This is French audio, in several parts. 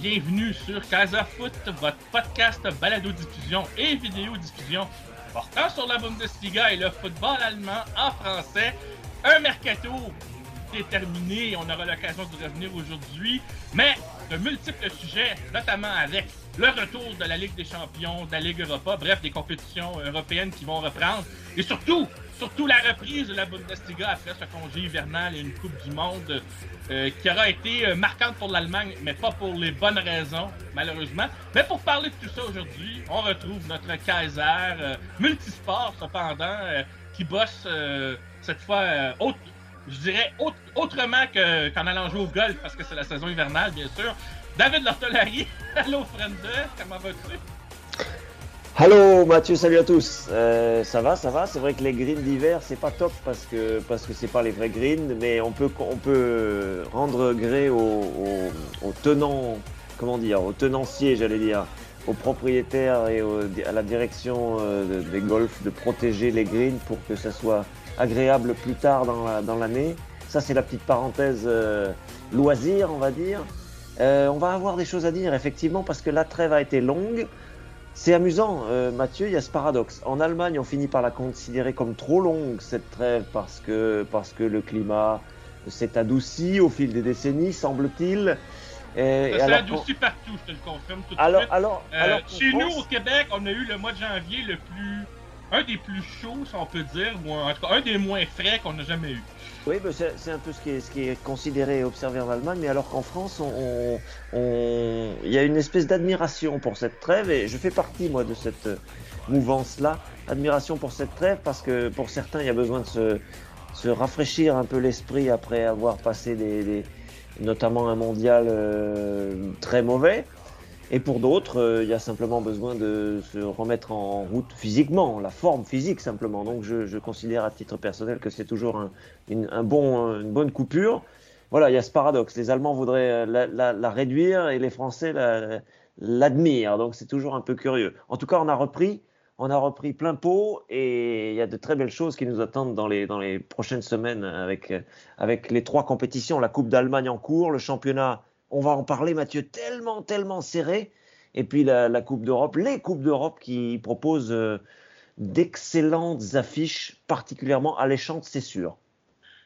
Bienvenue sur Casa Foot, votre podcast balado-diffusion et vidéo-diffusion portant sur la Bundesliga et le football allemand en français. Un mercato déterminé, on aura l'occasion de revenir aujourd'hui, mais de multiples sujets, notamment avec le retour de la Ligue des Champions, de la Ligue Europa, bref, des compétitions européennes qui vont reprendre, et surtout, surtout la reprise de la Bundesliga après ce congé hivernal et une Coupe du Monde euh, qui aura été euh, marquante pour l'Allemagne, mais pas pour les bonnes raisons, malheureusement. Mais pour parler de tout ça aujourd'hui, on retrouve notre Kaiser, euh, multisport cependant, euh, qui bosse cette fois autre, je dirais autre- autrement que- qu'en allant jouer au golf, parce que c'est la saison hivernale, bien sûr. David Lortolari, allô friend, comment vas-tu? Hello Mathieu, salut à tous. Euh, ça va, ça va. C'est vrai que les greens d'hiver, c'est pas top parce que parce que c'est pas les vrais greens, mais on peut on peut rendre gré aux, tenants, comment dire, aux tenanciers, j'allais dire, aux propriétaires et à la direction euh, de- des golfs de protéger les greens pour que ça soit agréable plus tard dans dans l'année. ça, c'est la petite parenthèse euh, loisir, on va dire. On va avoir des choses à dire effectivement parce que la trêve a été longue. C'est amusant, euh, Mathieu, il y a ce paradoxe. En Allemagne, on finit par la considérer comme trop longue, cette trêve, parce que, parce que le climat s'est adouci au fil des décennies, semble-t-il. Et- Ça s'est alors adouci partout, je te le confirme tout de Alors, suite. alors, Euh, alors, chez nous, au Québec, on a eu le mois de janvier le plus. un des plus chauds, si on peut dire, ou en tout cas un des moins frais qu'on a jamais eu. Oui, c'est un peu ce qui, est, considéré et observé en Allemagne, mais alors qu'en France, on, il y a une espèce d'admiration pour cette trêve, et je fais partie, moi, de cette mouvance-là, admiration pour cette trêve, parce que pour certains, il y a besoin de se, rafraîchir un peu l'esprit après avoir passé des, des- notamment un mondial euh, très mauvais. Et pour d'autres, euh, il y a simplement besoin de se remettre en route physiquement, la forme physique simplement. Donc je, je considère à titre personnel que c'est toujours un, une, un bon, une bonne coupure. Voilà, il y a ce paradoxe. Les Allemands voudraient euh, la, la- la réduire et les Français la- l'admirent. Donc c'est toujours un peu curieux. En tout cas, on a repris, on a repris plein pot et il y a de très belles choses qui nous attendent dans les, dans les prochaines semaines avec, euh, avec les trois compétitions, la Coupe d'Allemagne en cours, le championnat. On va en parler, Mathieu, tellement, tellement serré. Et puis la, Coupe d'Europe, les Coupes d'Europe qui proposent euh, d'excellentes affiches, particulièrement alléchantes, c'est sûr.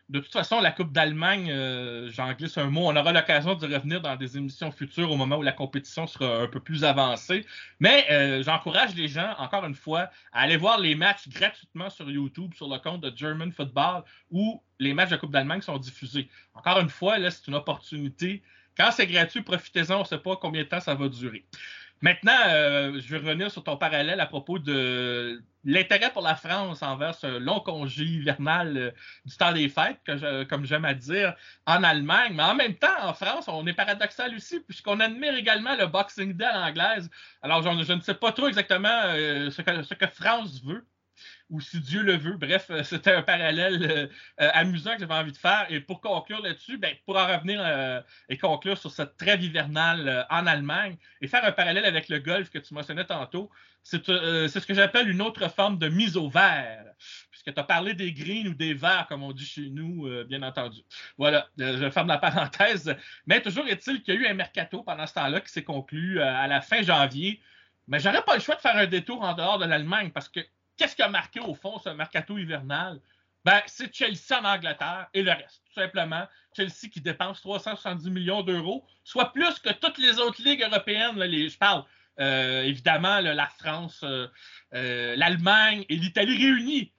De toute façon, la Coupe d'Allemagne, euh, j'en glisse un mot, on aura l'occasion de revenir dans des émissions futures au moment où la compétition sera un peu plus avancée. Mais euh, j'encourage les gens, encore une fois, à aller voir les matchs gratuitement sur YouTube, sur le compte de German Football, où les matchs de Coupe d'Allemagne sont diffusés. Encore une fois, là, c'est une opportunité. Quand c'est gratuit, profitez-en, on ne sait pas combien de temps ça va durer. Maintenant, euh, je vais revenir sur ton parallèle à propos de l'intérêt pour la France envers ce long congé hivernal euh, du temps des fêtes, comme j'aime à dire, en Allemagne. Mais en même temps, en France, on est paradoxal aussi, puisqu'on admire également le Boxing Day à l'anglaise. Alors, je, ne sais pas trop exactement euh, ce que France veut ou si Dieu le veut. Bref, euh, c'était un parallèle euh, euh, amusant que j'avais envie de faire. Et pour conclure là-dessus, ben, pour en revenir et conclure sur cette trêve hivernale en Allemagne et faire un parallèle avec le golf que tu mentionnais tantôt, c'est ce que j'appelle une autre forme de mise au vert. Puisque tu as parlé des greens ou des verts, comme on dit chez nous, bien entendu. Voilà, je ferme la parenthèse. Mais toujours est-il qu'il y a eu un mercato pendant ce temps-là qui s'est conclu à la fin janvier. Mais j'aurais pas le choix de faire un détour en dehors de l'Allemagne parce que qu'est-ce qui a marqué au fond ce mercato hivernal? Ben, c'est Chelsea en Angleterre et le reste, tout simplement. Chelsea qui dépense 370 millions d'euros, soit plus que toutes les autres ligues européennes. je parle euh, évidemment la France, euh, euh, l'Allemagne et l'Italie réunies.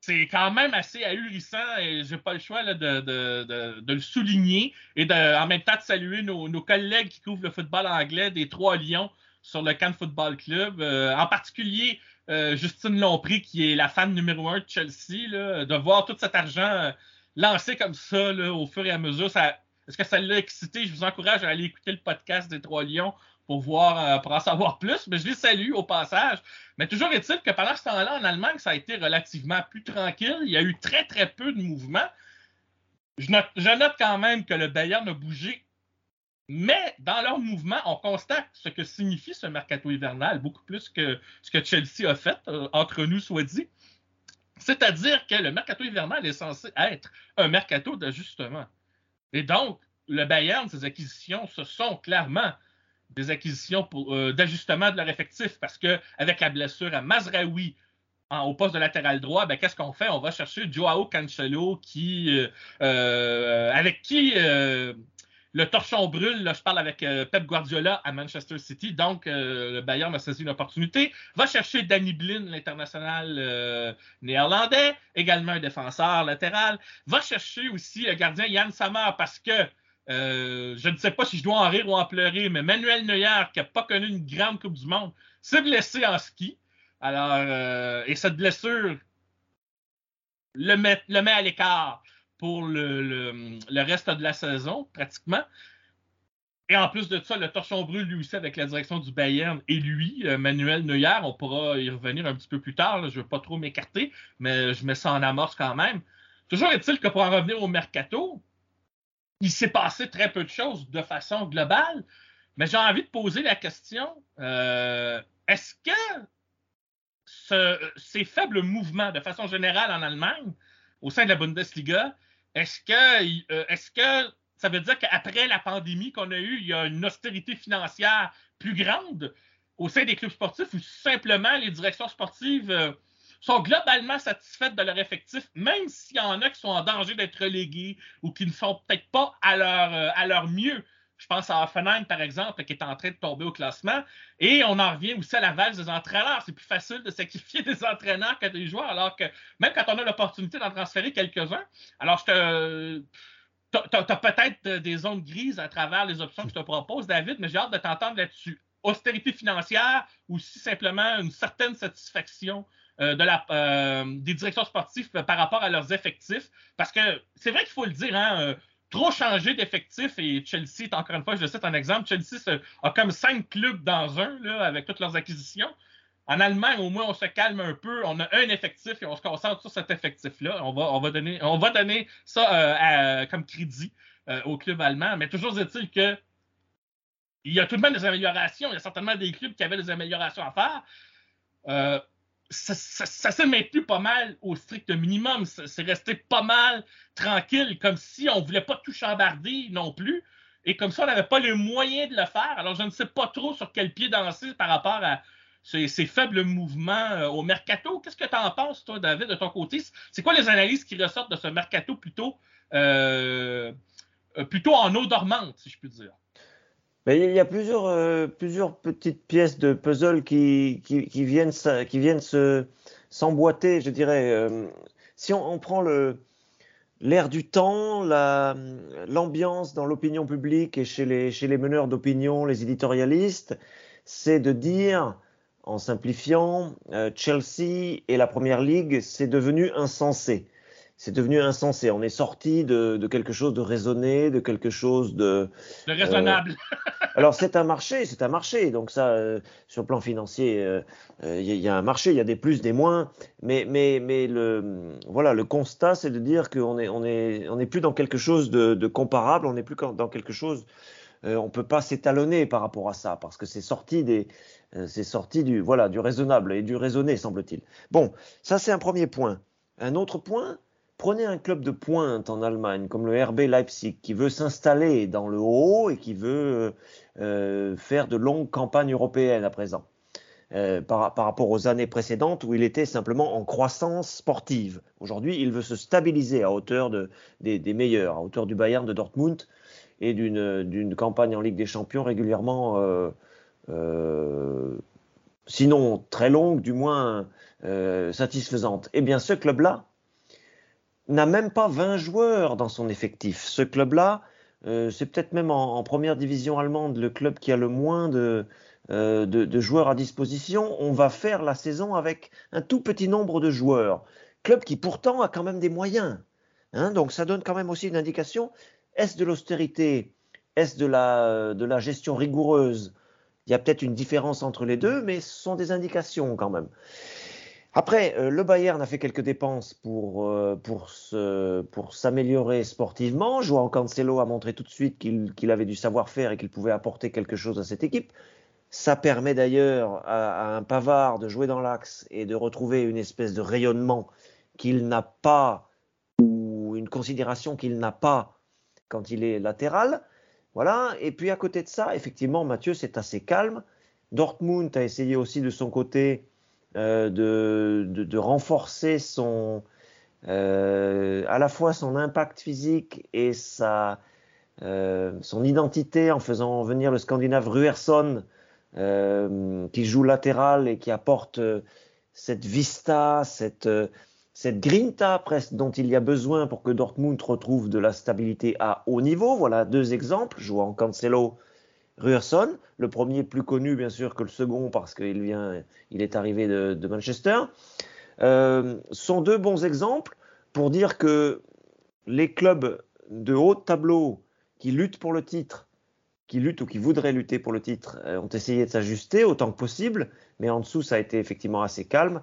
C'est quand même assez ahurissant et j'ai pas le choix de, le souligner et en même temps de saluer nos, nos, collègues qui couvrent le football anglais des Trois Lions sur le Cannes Football Club. en particulier, euh, Justine Lompré, qui est la fan numéro un de Chelsea, de voir tout cet argent euh, lancé comme ça au fur et à mesure. est-ce que ça l'a excité? Je vous encourage à aller écouter le podcast des Trois Lions euh, pour en savoir plus. Mais je les salue au passage. Mais toujours est-il que pendant ce temps-là, en Allemagne, ça a été relativement plus tranquille. Il y a eu très, très peu de mouvements. Je note, je note quand même que le Bayern a bougé mais dans leur mouvement, on constate ce que signifie ce mercato hivernal, beaucoup plus que ce que Chelsea a fait, euh, entre nous soit dit. C'est-à-dire que le mercato hivernal est censé être un mercato d'ajustement. Et donc, le Bayern, ses acquisitions, ce sont clairement des acquisitions euh, d'ajustement de leur effectif parce qu'avec la blessure à Mazraoui, au poste de latéral droit, ben, qu'est-ce qu'on fait? On va chercher Joao Cancelo qui, euh, avec qui le torchon brûle. Je parle avec euh, Pep Guardiola à Manchester City. Donc, euh, le Bayern a saisi une opportunité. Va chercher Danny Blin, l'international euh, néerlandais, également un défenseur latéral. Va chercher aussi le gardien Yann Sammer parce que je ne sais pas si je dois en rire ou en pleurer, mais Manuel Neuer, qui n'a pas connu une grande Coupe du Monde, s'est blessé en ski. Alors, et cette blessure le met à l'écart pour le, reste de la saison, pratiquement. Et en plus de ça, le torchon brûle lui aussi avec la direction du Bayern et lui, euh, Manuel Neuer, on pourra y revenir un petit peu plus tard, je ne veux pas trop m'écarter, mais je mets ça en amorce quand même. Toujours est-il que pour en revenir au mercato, il s'est passé très peu de choses de façon globale, mais j'ai envie de poser la question, euh, est-ce que ces faibles mouvements de façon générale en Allemagne, au sein de la Bundesliga, est-ce que, euh, est-ce que ça veut dire qu'après la pandémie qu'on a eue, il y a une austérité financière plus grande au sein des clubs sportifs ou simplement les directions sportives euh, sont globalement satisfaites de leur effectif, même s'il y en a qui sont en danger d'être relégués ou qui ne sont peut-être pas à leur, euh, à leur mieux? Je pense à Offenheim, par exemple, qui est en train de tomber au classement. Et on en revient aussi à la valse des entraîneurs. C'est plus facile de sacrifier des entraîneurs que des joueurs, alors que même quand on a l'opportunité d'en transférer quelques-uns, alors. Tu as, peut-être des zones grises à travers les options que je te propose, David, mais j'ai hâte de t'entendre là-dessus. Austérité financière ou si simplement une certaine satisfaction euh, euh, des directions sportives par rapport à leurs effectifs. Parce que c'est vrai qu'il faut le dire, hein, euh, trop changé d'effectifs et Chelsea, encore une fois, je le cite un exemple, Chelsea a comme cinq clubs dans un là, avec toutes leurs acquisitions. En Allemagne, au moins, on se calme un peu. On a un effectif et on se concentre sur cet effectif-là. On va, on va, donner, on va donner ça euh, comme crédit euh, au club allemand. Mais toujours est-il que il y a tout de même des améliorations. Il y a certainement des clubs qui avaient des améliorations à faire. Euh, ça, s'est maintenu pas mal au strict minimum. C'est resté pas mal tranquille, comme si on voulait pas tout chambarder non plus. Et comme ça, on n'avait pas les moyens de le faire. Alors, je ne sais pas trop sur quel pied danser par rapport à ces, faibles mouvements euh, au mercato. Qu'est-ce que tu en penses, toi, David, de ton côté? C'est quoi les analyses qui ressortent de ce mercato plutôt, euh, euh, plutôt en eau dormante, si je puis dire? Il y a plusieurs, euh, plusieurs petites pièces de puzzle qui, viennent, s'emboîter, je dirais. Euh, si on, prend l'air du temps, la, l'ambiance dans l'opinion publique et chez les, chez les meneurs d'opinion, les éditorialistes, c'est de dire, en simplifiant, euh, Chelsea et la Première Ligue, c'est devenu insensé c'est devenu insensé. On est sorti de, de, quelque chose de raisonné, de quelque chose de, de raisonnable. Euh, alors c'est un marché, c'est un marché. Donc ça, euh, sur le plan financier, il euh, y, y, a un marché, il y a des plus, des moins. Mais, mais, mais le, voilà, le constat, c'est de dire qu'on est, on est, on est plus dans quelque chose de, de comparable. On n'est plus dans quelque chose. on peut pas s'étalonner par rapport à ça parce que c'est sorti des, c'est sorti du, voilà, du raisonnable et du raisonné, semble-t-il. Bon, ça c'est un premier point. Un autre point, Prenez un club de pointe en Allemagne comme le RB Leipzig qui veut s'installer dans le haut et qui veut euh, faire de longues campagnes européennes à présent. euh, par, rapport aux années précédentes où il était simplement en croissance sportive. Aujourd'hui, il veut se stabiliser à hauteur de, des, meilleurs, à hauteur du Bayern de Dortmund et d'une campagne en Ligue des Champions régulièrement, euh, euh, sinon très longue, du moins euh, satisfaisante. Eh bien, ce club-là n'a même pas 20 joueurs dans son effectif. Ce club-là, euh, c'est peut-être même en, première division allemande le club qui a le moins de, euh, de, joueurs à disposition, on va faire la saison avec un tout petit nombre de joueurs. Club qui pourtant a quand même des moyens. Hein, donc ça donne quand même aussi une indication. Est-ce de l'austérité? Est-ce de la gestion rigoureuse? Il y a peut-être une différence entre les deux, mais ce sont des indications quand même. Après, euh, le Bayern a fait quelques dépenses pour, euh, pour, se, pour s'améliorer sportivement. Joao Cancelo a montré tout de suite qu'il, qu'il avait du savoir-faire et qu'il pouvait apporter quelque chose à cette équipe. Ça permet d'ailleurs à, à, un Pavard de jouer dans l'axe et de retrouver une espèce de rayonnement qu'il n'a pas ou une considération qu'il n'a pas quand il est latéral. Voilà. Et puis à côté de ça, effectivement, Mathieu, c'est assez calme. Dortmund a essayé aussi de son côté de, de, de, renforcer son, euh, à la fois son impact physique et sa, euh, son identité en faisant venir le Scandinave Ruerson euh, qui joue latéral et qui apporte euh, cette vista, cette, cette grinta presque dont il y a besoin pour que Dortmund retrouve de la stabilité à haut niveau. Voilà deux exemples, jouant Cancelo, Ruerson, le premier plus connu bien sûr que le second parce qu'il vient, il est arrivé de, Manchester, euh, sont deux bons exemples pour dire que les clubs de haut tableau qui luttent pour le titre, qui luttent ou qui voudraient lutter pour le titre, euh, ont essayé de s'ajuster autant que possible, mais en dessous ça a été effectivement assez calme.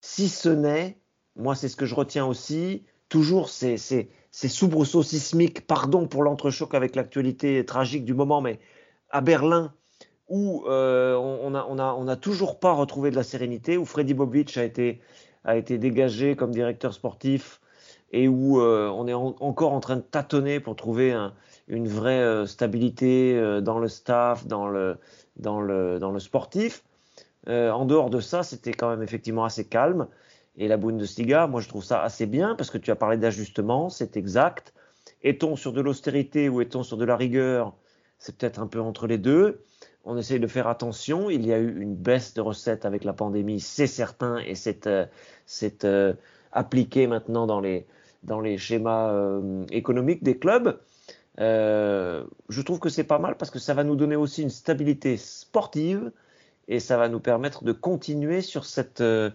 Si ce n'est, moi c'est ce que je retiens aussi, toujours ces, ces, ces soubresauts sismiques, pardon pour l'entrechoc avec l'actualité tragique du moment, mais à Berlin où euh, on n'a a, toujours pas retrouvé de la sérénité, où Freddy Bobic a été, dégagé comme directeur sportif et où euh, on est en, encore en train de tâtonner pour trouver un, une vraie euh, stabilité dans le staff, dans le, dans le, sportif. En dehors de ça, c'était quand même effectivement assez calme. Et la Bundesliga, moi je trouve ça assez bien parce que tu as parlé d'ajustement, c'est exact. Est-on sur de l'austérité ou est-on sur de la rigueur? C'est peut-être un peu entre les deux. On essaye de faire attention. Il y a eu une baisse de recettes avec la pandémie, c'est certain, et c'est euh, euh, appliqué maintenant dans les, schémas euh, économiques des clubs. Euh, je trouve que c'est pas mal parce que ça va nous donner aussi une stabilité sportive et ça va nous permettre de continuer sur ce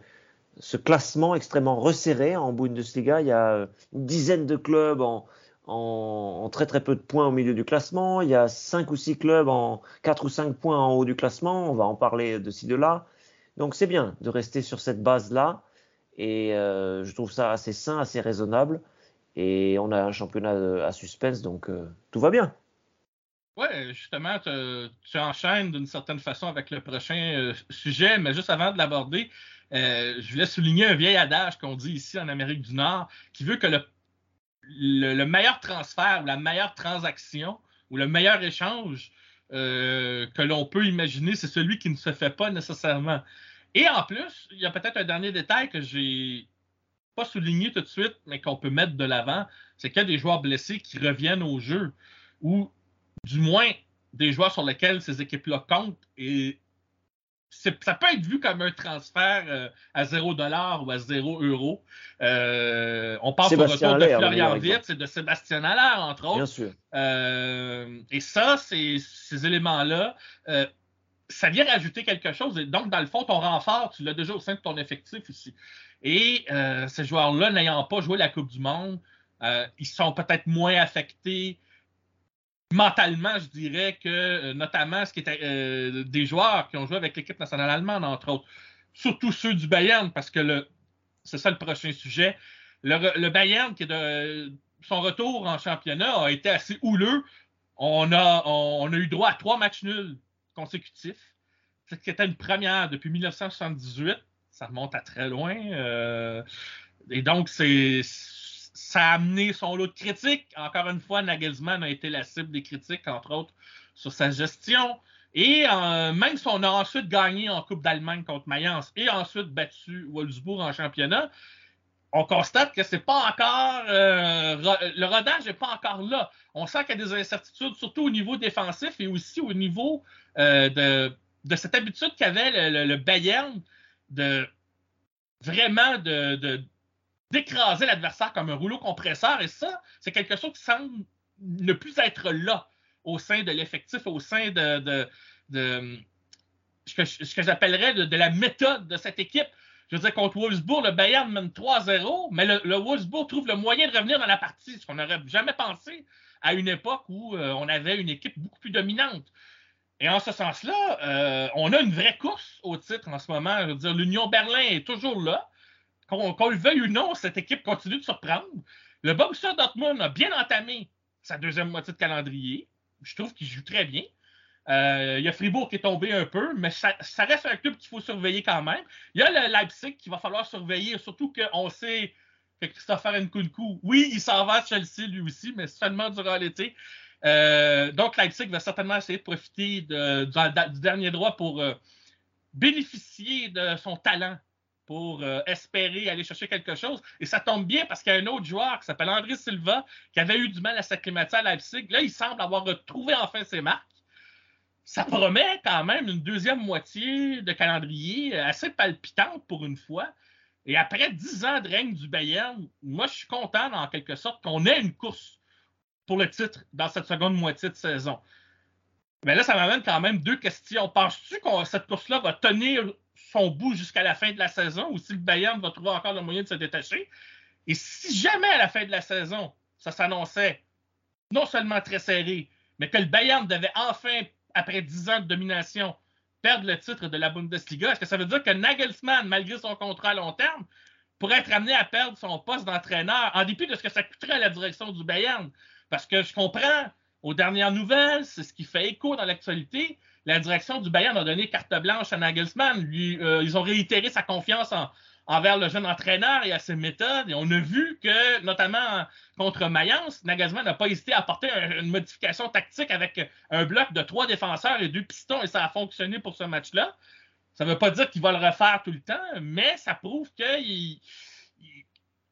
classement extrêmement resserré en Bundesliga. Il y a une dizaine de clubs en, en, très très peu de points au milieu du classement. Il y a cinq ou six clubs en quatre ou cinq points en haut du classement. On va en parler de ci de là. Donc c'est bien de rester sur cette base là et euh, je trouve ça assez sain, assez raisonnable. Et on a un championnat à suspense, donc euh, tout va bien. Ouais, justement, tu enchaînes d'une certaine façon avec le prochain euh, sujet, mais juste avant de l'aborder, euh, je voulais souligner un vieil adage qu'on dit ici en Amérique du Nord qui veut que le le, le, meilleur transfert ou la meilleure transaction ou le meilleur échange euh, que l'on peut imaginer, c'est celui qui ne se fait pas nécessairement. Et en plus, il y a peut-être un dernier détail que j'ai pas souligné tout de suite, mais qu'on peut mettre de l'avant, c'est qu'il y a des joueurs blessés qui reviennent au jeu, ou du moins des joueurs sur lesquels ces équipes-là comptent et ça peut être vu comme un transfert euh, à 0 dollar ou à 0 euros. Euh, on parle au retour de Florian Wirtz et de Sébastien Allaire, entre autres. Bien sûr. Euh, et ça, ces, éléments-là, euh, ça vient rajouter quelque chose. Et donc, dans le fond, ton renfort, tu l'as déjà au sein de ton effectif ici. Et ces joueurs-là, n'ayant pas joué la Coupe du Monde, ils sont peut-être moins affectés mentalement, je dirais que euh, notamment ce qui était euh, des joueurs qui ont joué avec l'équipe nationale allemande, entre autres, surtout ceux du Bayern, parce que c'est ça le prochain sujet. Le, Bayern, qui son retour en championnat, a été assez houleux. On a, eu droit à trois matchs nuls consécutifs. Ce qui était une première depuis 1978. Ça remonte à très loin. Euh, et donc, c'est ça a amené son lot de critiques. Encore une fois, Nagelsmann a été la cible des critiques, entre autres, sur sa gestion. Et euh, même si on a ensuite gagné en Coupe d'Allemagne contre Mayence et ensuite battu Wolfsburg en championnat, on constate que c'est pas encore euh, le rodage n'est pas encore là. On sent qu'il y a des incertitudes, surtout au niveau défensif et aussi au niveau euh, de, cette habitude qu'avait le, Bayern de vraiment de, d'écraser l'adversaire comme un rouleau compresseur. Et ça, c'est quelque chose qui semble ne plus être là au sein de l'effectif, au sein de, ce que, j'appellerais de, la méthode de cette équipe. Je veux dire, contre Wolfsburg, le Bayern mène 3-0, mais le, Wolfsburg trouve le moyen de revenir dans la partie, ce qu'on n'aurait jamais pensé à une époque où euh, on avait une équipe beaucoup plus dominante. Et en ce sens-là, euh, on a une vraie course au titre en ce moment. Je veux dire, l'Union Berlin est toujours là. Qu'on le veuille ou non, cette équipe continue de surprendre. Le Borussia Dortmund a bien entamé sa deuxième moitié de calendrier. Je trouve qu'il joue très bien. Euh, il y a Fribourg qui est tombé un peu, mais ça, reste un club qu'il faut surveiller quand même. Il y a le Leipzig qu'il va falloir surveiller, surtout qu'on sait que Christopher Nkunku, oui, il s'en va à Chelsea lui aussi, mais seulement durant l'été. Euh, donc, Leipzig va certainement essayer de profiter du, dernier droit pour euh, bénéficier de son talent, pour espérer aller chercher quelque chose. Et ça tombe bien parce qu'il y a un autre joueur qui s'appelle André Silva, qui avait eu du mal à s'acclimater à Leipzig. Là, il semble avoir retrouvé enfin ses marques ça promet quand même une deuxième moitié de calendrier assez palpitante pour une fois. Et après dix ans de règne du Bayern, moi, je suis content, en quelque sorte, qu'on ait une course pour le titre dans cette seconde moitié de saison. Mais là, ça m'amène quand même deux questions. Penses-tu que cette course-là va tenir son bout jusqu'à la fin de la saison ou si le Bayern va trouver encore le moyen de se détacher? Et si jamais à la fin de la saison, ça s'annonçait non seulement très serré, mais que le Bayern devait enfin après 10 ans de domination, perdre le titre de la Bundesliga, est-ce que ça veut dire que Nagelsmann, malgré son contrat à long terme, pourrait être amené à perdre son poste d'entraîneur, en dépit de ce que ça coûterait à la direction du Bayern? Parce que je comprends, aux dernières nouvelles, c'est ce qui fait écho dans l'actualité, la direction du Bayern a donné carte blanche à Nagelsmann. Euh, ils ont réitéré sa confiance en, envers le jeune entraîneur et à ses méthodes. Et on a vu que, notamment contre Mayence, Nagelsmann n'a pas hésité à apporter une modification tactique avec un bloc de trois défenseurs et deux pistons, et ça a fonctionné pour ce match-là. Ça ne veut pas dire qu'il va le refaire tout le temps, mais ça prouve qu'il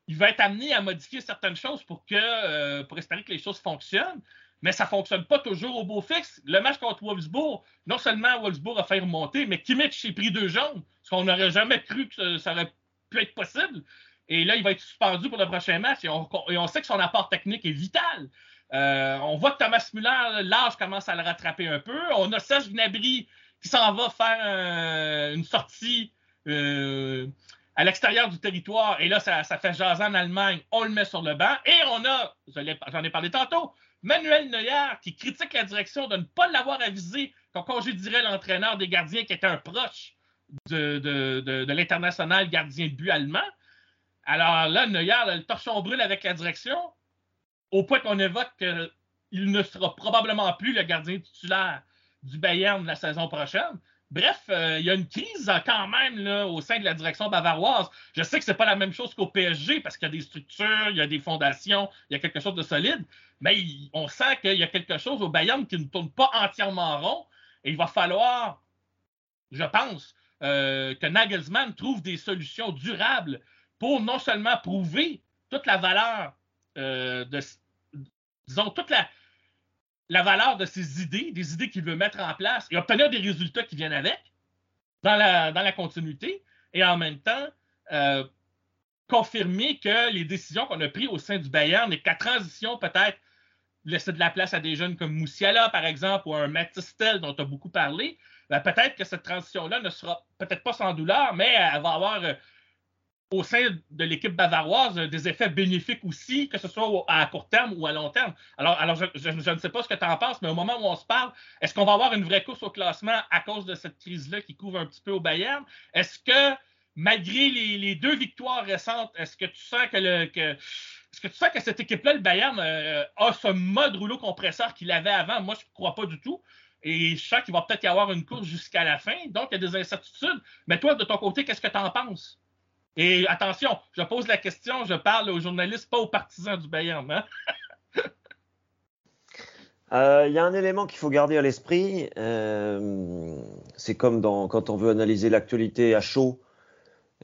il, va être amené à modifier certaines choses pour, que, euh, pour espérer que les choses fonctionnent. Mais ça ne fonctionne pas toujours au beau fixe. Le match contre Wolfsburg, non seulement Wolfsburg a fait remonter, mais Kimmich s'est pris deux jaunes, ce qu'on n'aurait jamais cru que ça aurait être possible. Et là, il va être suspendu pour le prochain match et on, sait que son apport technique est vital. Euh, on voit que Thomas Muller, l'âge commence à le rattraper un peu. On a Serge Gnabry qui s'en va faire une sortie euh, à l'extérieur du territoire. Et là, ça, fait jaser en Allemagne. On le met sur le banc. Et on a, j'en ai parlé tantôt, Manuel Neuer qui critique la direction de ne pas l'avoir avisé qu'on congédierait l'entraîneur des gardiens qui était un proche de, l'international gardien de but allemand. Alors là, Neuer, le torchon brûle avec la direction, au point qu'on évoque qu'il ne sera probablement plus le gardien titulaire du Bayern la saison prochaine. Bref, euh, il y a une crise quand même au sein de la direction bavaroise. Je sais que ce n'est pas la même chose qu'au PSG parce qu'il y a des structures, il y a des fondations, il y a quelque chose de solide, mais on sent qu'il y a quelque chose au Bayern qui ne tourne pas entièrement rond et il va falloir, je pense, euh, que Nagelsmann trouve des solutions durables pour non seulement prouver toute la valeur euh, de, disons, toute la, la valeur de ses idées, des idées qu'il veut mettre en place et obtenir des résultats qui viennent avec dans la, dans la continuité et en même temps euh, confirmer que les décisions qu'on a prises au sein du Bayern et qu'à transition peut-être laisser de la place à des jeunes comme Moussiala, par exemple, ou un Matistel dont tu as beaucoup parlé, ben, peut-être que cette transition-là ne sera peut-être pas sans douleur, mais elle va avoir euh, au sein de l'équipe bavaroise des effets bénéfiques aussi, que ce soit à court terme ou à long terme. Alors, alors je, ne sais pas ce que tu en penses, mais au moment où on se parle, est-ce qu'on va avoir une vraie course au classement à cause de cette crise-là qui couvre un petit peu au Bayern? Est-ce que, malgré les, deux victoires récentes, est-ce que tu sens que le. Que, est-ce que tu sens que cette équipe-là, le Bayern, euh, a ce mode rouleau compresseur qu'il avait avant? Moi, je ne crois pas du tout. Et je sens qu'il va peut-être y avoir une course jusqu'à la fin. Donc, il y a des incertitudes. Mais toi, de ton côté, qu'est-ce que tu en penses? Et attention, je pose la question, je parle aux journalistes, pas aux partisans du Bayern. Hein? Euh, Il y a un élément qu'il faut garder à l'esprit. euh, c'est comme quand on veut analyser l'actualité à chaud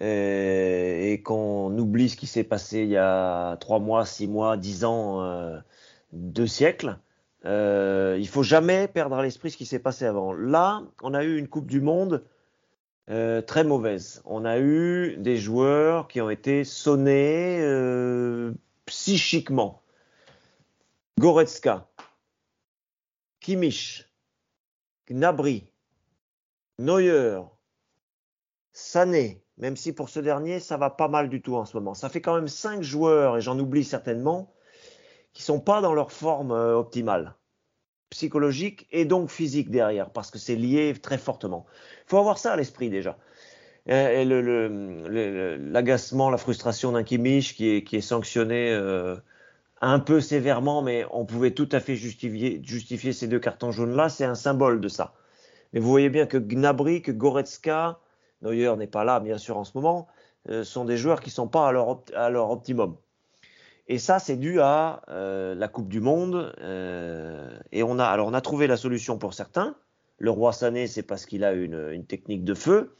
euh, et qu'on oublie ce qui s'est passé il y a trois mois, six mois, dix ans, deux siècles. Il faut jamais perdre à l'esprit ce qui s'est passé avant. Là, on a eu une Coupe du Monde euh, très mauvaise. On a eu des joueurs qui ont été sonnés euh, psychiquement. Goretzka, Kimmich, Gnabry, Neuer, Sané, même si pour ce dernier, ça va pas mal du tout en ce moment. Ça fait quand même cinq joueurs, et j'en oublie certainement, qui sont pas dans leur forme euh, optimale, psychologique et donc physique derrière, parce que c'est lié très fortement. Il faut avoir ça à l'esprit déjà. Euh, Et l'agacement, la frustration d'un Kimmich qui est, qui est sanctionné euh, un peu sévèrement, mais on pouvait tout à fait justifier, justifier ces deux cartons jaunes-là, c'est un symbole de ça. Mais vous voyez bien que Gnabry, que Goretzka, Neuer n'est pas là, bien sûr, en ce moment, euh, sont des joueurs qui sont pas à leur, à leur optimum. Et ça, c'est dû à euh, la Coupe du Monde. euh, et on a, alors, on a trouvé la solution pour certains. Le roi Sané, c'est parce qu'il a une, technique de feu.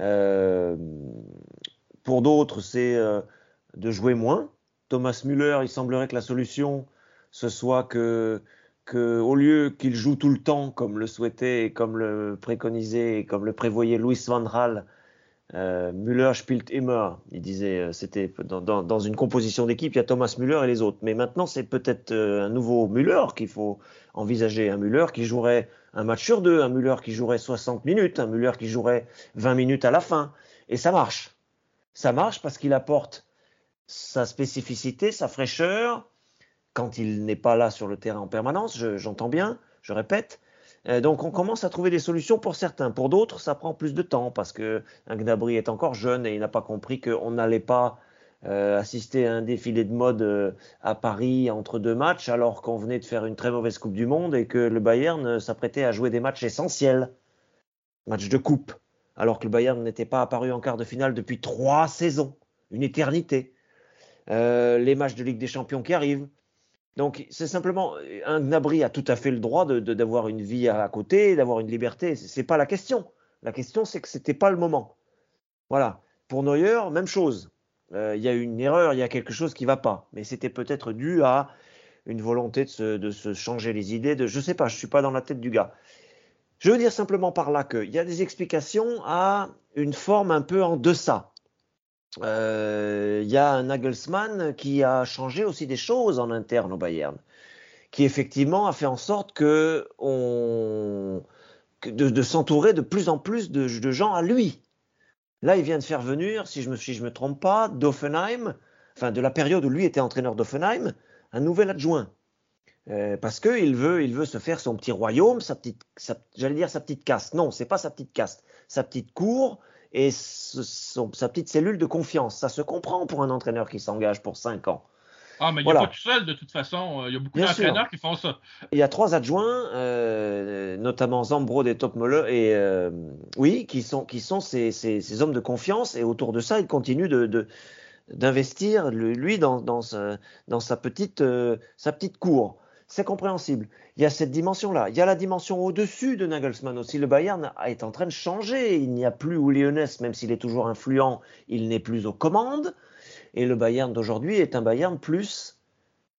Euh, pour d'autres, c'est de jouer moins. Thomas Müller, il semblerait que la solution, ce soit que, au lieu qu'il joue tout le temps, comme le souhaitait, comme le préconisait, comme le prévoyait Louis van Gaal, euh, Müller spielt immer. Il disait, euh, c'était dans, une composition d'équipe, il y a Thomas Müller et les autres. Mais maintenant, c'est peut-être euh, un nouveau Müller qu'il faut envisager. Un Müller qui jouerait un match sur deux, un Müller qui jouerait 60 minutes, un Müller qui jouerait 20 minutes à la fin. Et ça marche. Ça marche parce qu'il apporte sa spécificité, sa fraîcheur, quand il n'est pas là sur le terrain en permanence, je- j'entends bien, je répète. Euh, donc on commence à trouver des solutions pour certains. Pour d'autres, ça prend plus de temps parce que Gnabry est encore jeune et il n'a pas compris qu'on n'allait pas euh, assister à un défilé de mode euh, à Paris entre deux matchs alors qu'on venait de faire une très mauvaise Coupe du Monde et que le Bayern s'apprêtait à jouer des matchs essentiels, matchs de coupe, alors que le Bayern n'était pas apparu en quart de finale depuis trois saisons, une éternité. Les matchs de Ligue des Champions qui arrivent. Donc c'est simplement un Gnabry a tout à fait le droit d'avoir une vie à côté, d'avoir une liberté. C'est pas la question. La question c'est que c'était pas le moment. Voilà. Pour Neuer, même chose. Euh, Il y a une erreur, il y a quelque chose qui va pas. Mais c'était peut-être dû à une volonté de se, de se changer les idées. De, je sais pas, je suis pas dans la tête du gars. Je veux dire simplement par là qu'il y a des explications à une forme un peu en deçà. Euh, Il y a un Nagelsmann qui a changé aussi des choses en interne au Bayern, qui effectivement a fait en sorte que de, s'entourer de plus en plus de, gens à lui. Là, il vient de faire venir, si je me si je me trompe pas, d'Offenheim, enfin de la période où lui était entraîneur d'Offenheim, un nouvel adjoint. Euh, parce que il veut, il veut se faire son petit royaume, sa petite, j'allais dire sa petite caste. Non, c'est pas sa petite caste, sa petite cour et ce- son- sa petite cellule de confiance. Ça se comprend pour un entraîneur qui s'engage pour cinq ans. Ah, mais il Voilà. n'est pas tout seul de toute façon. Il y a beaucoup d'entraîneurs qui font ça. Il y a trois adjoints, euh, notamment Zambro des Top Moller et euh, oui, qui sont qui sont ces, ces, ces hommes de confiance et autour de ça, il continue de, d'investir lui dans dans, sa- dans sa petite euh, sa petite cour. C'est compréhensible. Il y a cette dimension-là. Il y a la dimension au-dessus de Nagelsmann aussi. Le Bayern est en train de changer. Il n'y a plus Uli Hoeneß, même s'il est toujours influent, il n'est plus aux commandes. Et le Bayern d'aujourd'hui est un Bayern plus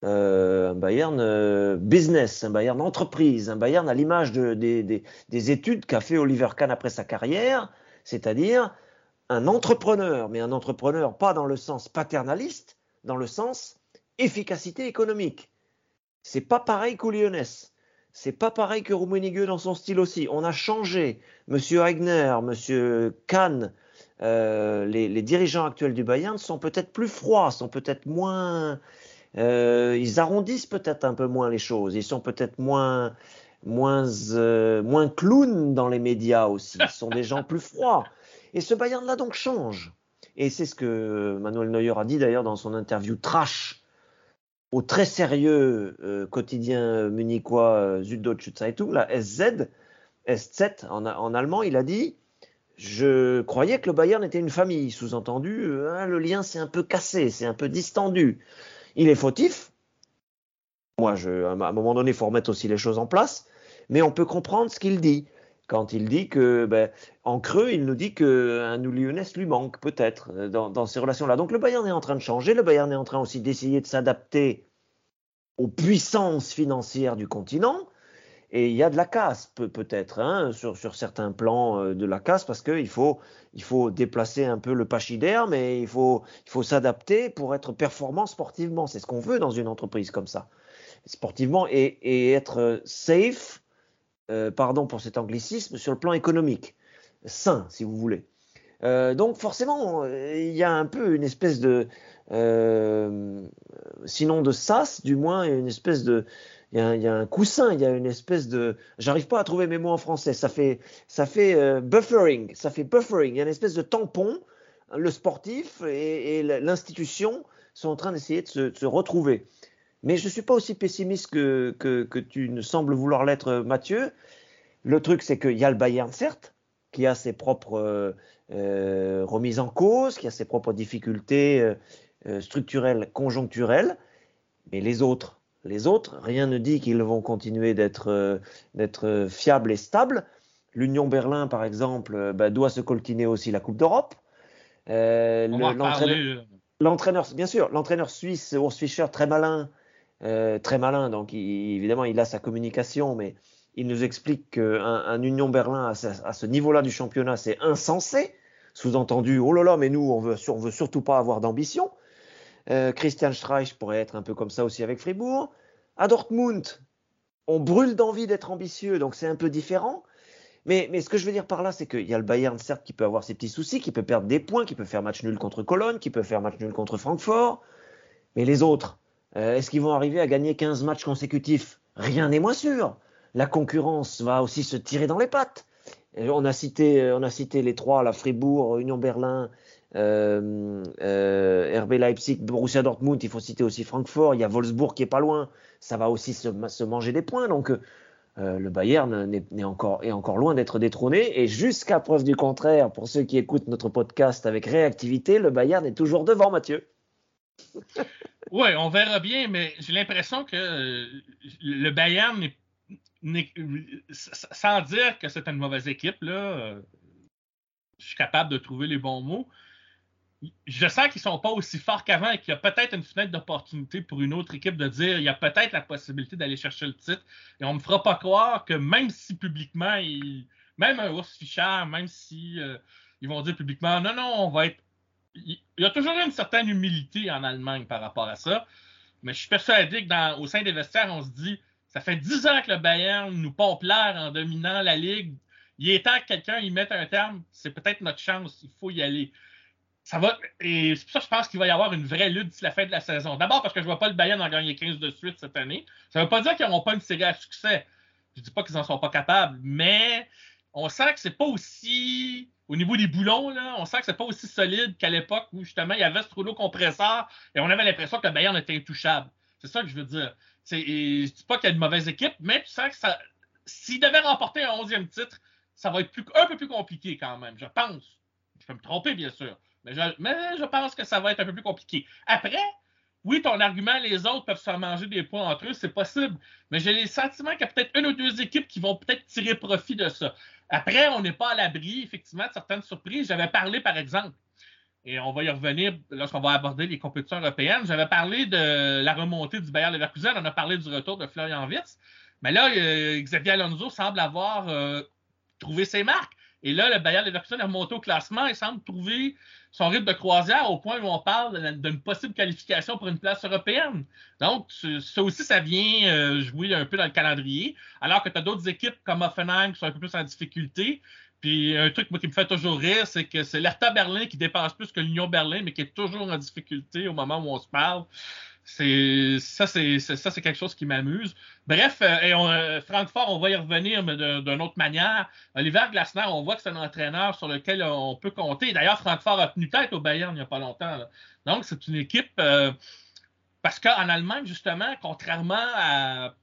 euh, un Bayern euh, business, un Bayern entreprise, un Bayern à l'image de- des, des- des études qu'a fait Oliver Kahn après sa carrière, c'est-à-dire un entrepreneur, mais un entrepreneur pas dans le sens paternaliste, dans le sens efficacité économique. C'est pas pareil qu'Uli Hoeneß. C'est pas pareil que Rummenigge dans son style aussi. On a changé. Monsieur Eigner, Monsieur Kahn, euh, les, dirigeants actuels du Bayern sont peut-être plus froids, sont peut-être moins, euh, ils arrondissent peut-être un peu moins les choses. Ils sont peut-être moins, moins, euh, moins clowns dans les médias aussi. Ils sont des gens plus froids. Et ce Bayern-là donc change. Et c'est ce que Manuel Neuer a dit d'ailleurs dans son interview trash au très sérieux euh, quotidien munichois euh, Süddeutsche la SZ, SZ en, en allemand, il a dit Je croyais que le Bayern était une famille. Sous-entendu, euh, hein, le lien s'est un peu cassé, c'est un peu distendu. Il est fautif, Moi, je, à un moment donné, il faut remettre aussi les choses en place, mais on peut comprendre ce qu'il dit. Quand il dit que, ben, en creux, il nous dit qu'un Lyonnais lui manque, peut-être, euh, dans, ces relations-là. Donc le Bayern est en train de changer, le Bayern est en train aussi d'essayer de s'adapter aux puissances financières du continent. Et il y a de la casse, peut-être, hein, sur, sur, certains plans euh, de la casse, parce qu'il faut, il faut déplacer un peu le pachyderme mais il faut, il faut s'adapter pour être performant sportivement. C'est ce qu'on veut dans une entreprise comme ça, sportivement, et, et être safe, euh, pardon pour cet anglicisme, sur le plan économique, sain, si vous voulez. Euh, donc forcément, il y a un peu une espèce de, euh, sinon de sas, du moins, une espèce de, il y, a, un coussin, il y a une espèce de, j'arrive pas à trouver mes mots en français, ça fait, ça fait euh, buffering, ça fait buffering, il y a une espèce de tampon, le sportif et, l'institution sont en train d'essayer de, se, retrouver. Mais je ne suis pas aussi pessimiste que, que, que tu ne sembles vouloir l'être, Mathieu. Le truc, c'est qu'il y a le Bayern, certes, qui a ses propres euh, euh remises en cause, qui a ses propres difficultés euh, structurelles, conjoncturelles, mais les autres, les autres. Rien ne dit qu'ils vont continuer d'être euh, fiables et stables. L'Union Berlin, par exemple, bah, doit se coltiner aussi la Coupe d'Europe. L'entraîneur, bien sûr, l'entraîneur suisse Urs Fischer, très malin, très malin. Donc, évidemment, il a sa communication, mais il nous explique qu'un un Union Berlin à ce, niveau-là du championnat, c'est insensé. Sous-entendu, oh là là, mais nous, on veut, veut surtout pas avoir d'ambition. Euh, Christian Streich pourrait être un peu comme ça aussi avec Fribourg. À Dortmund, on brûle d'envie d'être ambitieux, donc c'est un peu différent. Mais, ce que je veux dire par là, c'est qu'il y a le Bayern, certes, qui peut avoir ses petits soucis, qui peut perdre des points, qui peut faire match nul contre Cologne, qui peut faire match nul contre Francfort. Mais les autres, euh, est-ce qu'ils vont arriver à gagner 15 matchs consécutifs? Rien n'est moins sûr. La concurrence va aussi se tirer dans les pattes. On a cité, on a cité les trois, la Fribourg, Union Berlin euh, euh RB Leipzig, Borussia Dortmund, il faut citer aussi Francfort, il y a Wolfsburg qui est pas loin, ça va aussi se, manger des points. Donc euh, le Bayern est encore loin d'être détrôné. Et jusqu'à preuve du contraire, pour ceux qui écoutent notre podcast avec réactivité, le Bayern est toujours devant, Mathieu. Oui, on verra bien, mais j'ai l'impression que euh, le Bayern sans dire que c'est une mauvaise équipe, là, je suis capable de trouver les bons mots je sens qu'ils sont pas aussi forts qu'avant et qu'il y a peut-être une fenêtre d'opportunité pour une autre équipe de dire il y a peut-être la possibilité d'aller chercher le titre. Et on me fera pas croire que même si publiquement, même un Urs Fischer, même si euh, ils vont dire publiquement non, non, on va être. Il y a toujours une certaine humilité en Allemagne par rapport à ça. Mais je suis persuadé que au sein des vestiaires, on se dit ça fait dix ans que le Bayern nous pompe l'air en dominant la Ligue. Il est temps que quelqu'un y mette un terme. C'est peut-être notre chance. Il faut y aller ça va. Et c'est pour ça que je pense qu'il va y avoir une vraie lutte d'ici la fin de la saison. D'abord parce que je ne vois pas le Bayern en gagner 15 de suite cette année. Ça ne veut pas dire qu'ils n'auront pas une série à succès. Je ne dis pas qu'ils n'en sont pas capables, mais on sent que c'est pas aussi. Au niveau des boulons, on sent que c'est pas aussi solide qu'à l'époque où justement il y avait ce rouleau compresseur et on avait l'impression que le Bayern était intouchable. C'est ça que je veux dire. Je ne dis pas qu'il y a une mauvaise équipe, mais tu sens que ça. S'il devait remporter un 11e titre, ça va être un peu plus compliqué quand même, je pense. Je peux me tromper, bien sûr. Mais je, pense que ça va être un peu plus compliqué. Après, oui, ton argument, les autres peuvent se manger des points entre eux, c'est possible. Mais j'ai le sentiment qu'il y a peut-être une ou deux équipes qui vont peut-être tirer profit de ça. Après, on n'est pas à l'abri, effectivement, de certaines surprises. J'avais parlé, par exemple, et on va y revenir lorsqu'on va aborder les compétitions européennes. J'avais parlé de la remontée du Bayern Leverkusen, on a parlé du retour de Florian Wirtz. Mais là, euh, Xavier Alonso semble avoir euh, trouvé ses marques. Et là, le Bayern Leverkusen est remonté au classement et semble trouver son rythme de croisière au point où on parle d'une possible qualification pour une place européenne. Donc, ça aussi, ça vient euh, jouer un peu dans le calendrier, alors que tu as d'autres équipes comme Offenheim qui sont un peu plus en difficulté. Puis un truc qui me fait toujours rire, c'est que c'est l'Hertha Berlin qui dépense plus que l'Union Berlin, mais qui est toujours en difficulté au moment où on se parle. Ça, c'est quelque chose qui m'amuse. Bref, euh, et on, euh, Francfort, on va y revenir, mais d'une autre manière. Oliver Glasner, on voit que c'est un entraîneur sur lequel on peut compter. D'ailleurs, Francfort a tenu tête au Bayern il n'y a pas longtemps. Donc, c'est une équipe euh, parce qu'en Allemagne, justement, contrairement à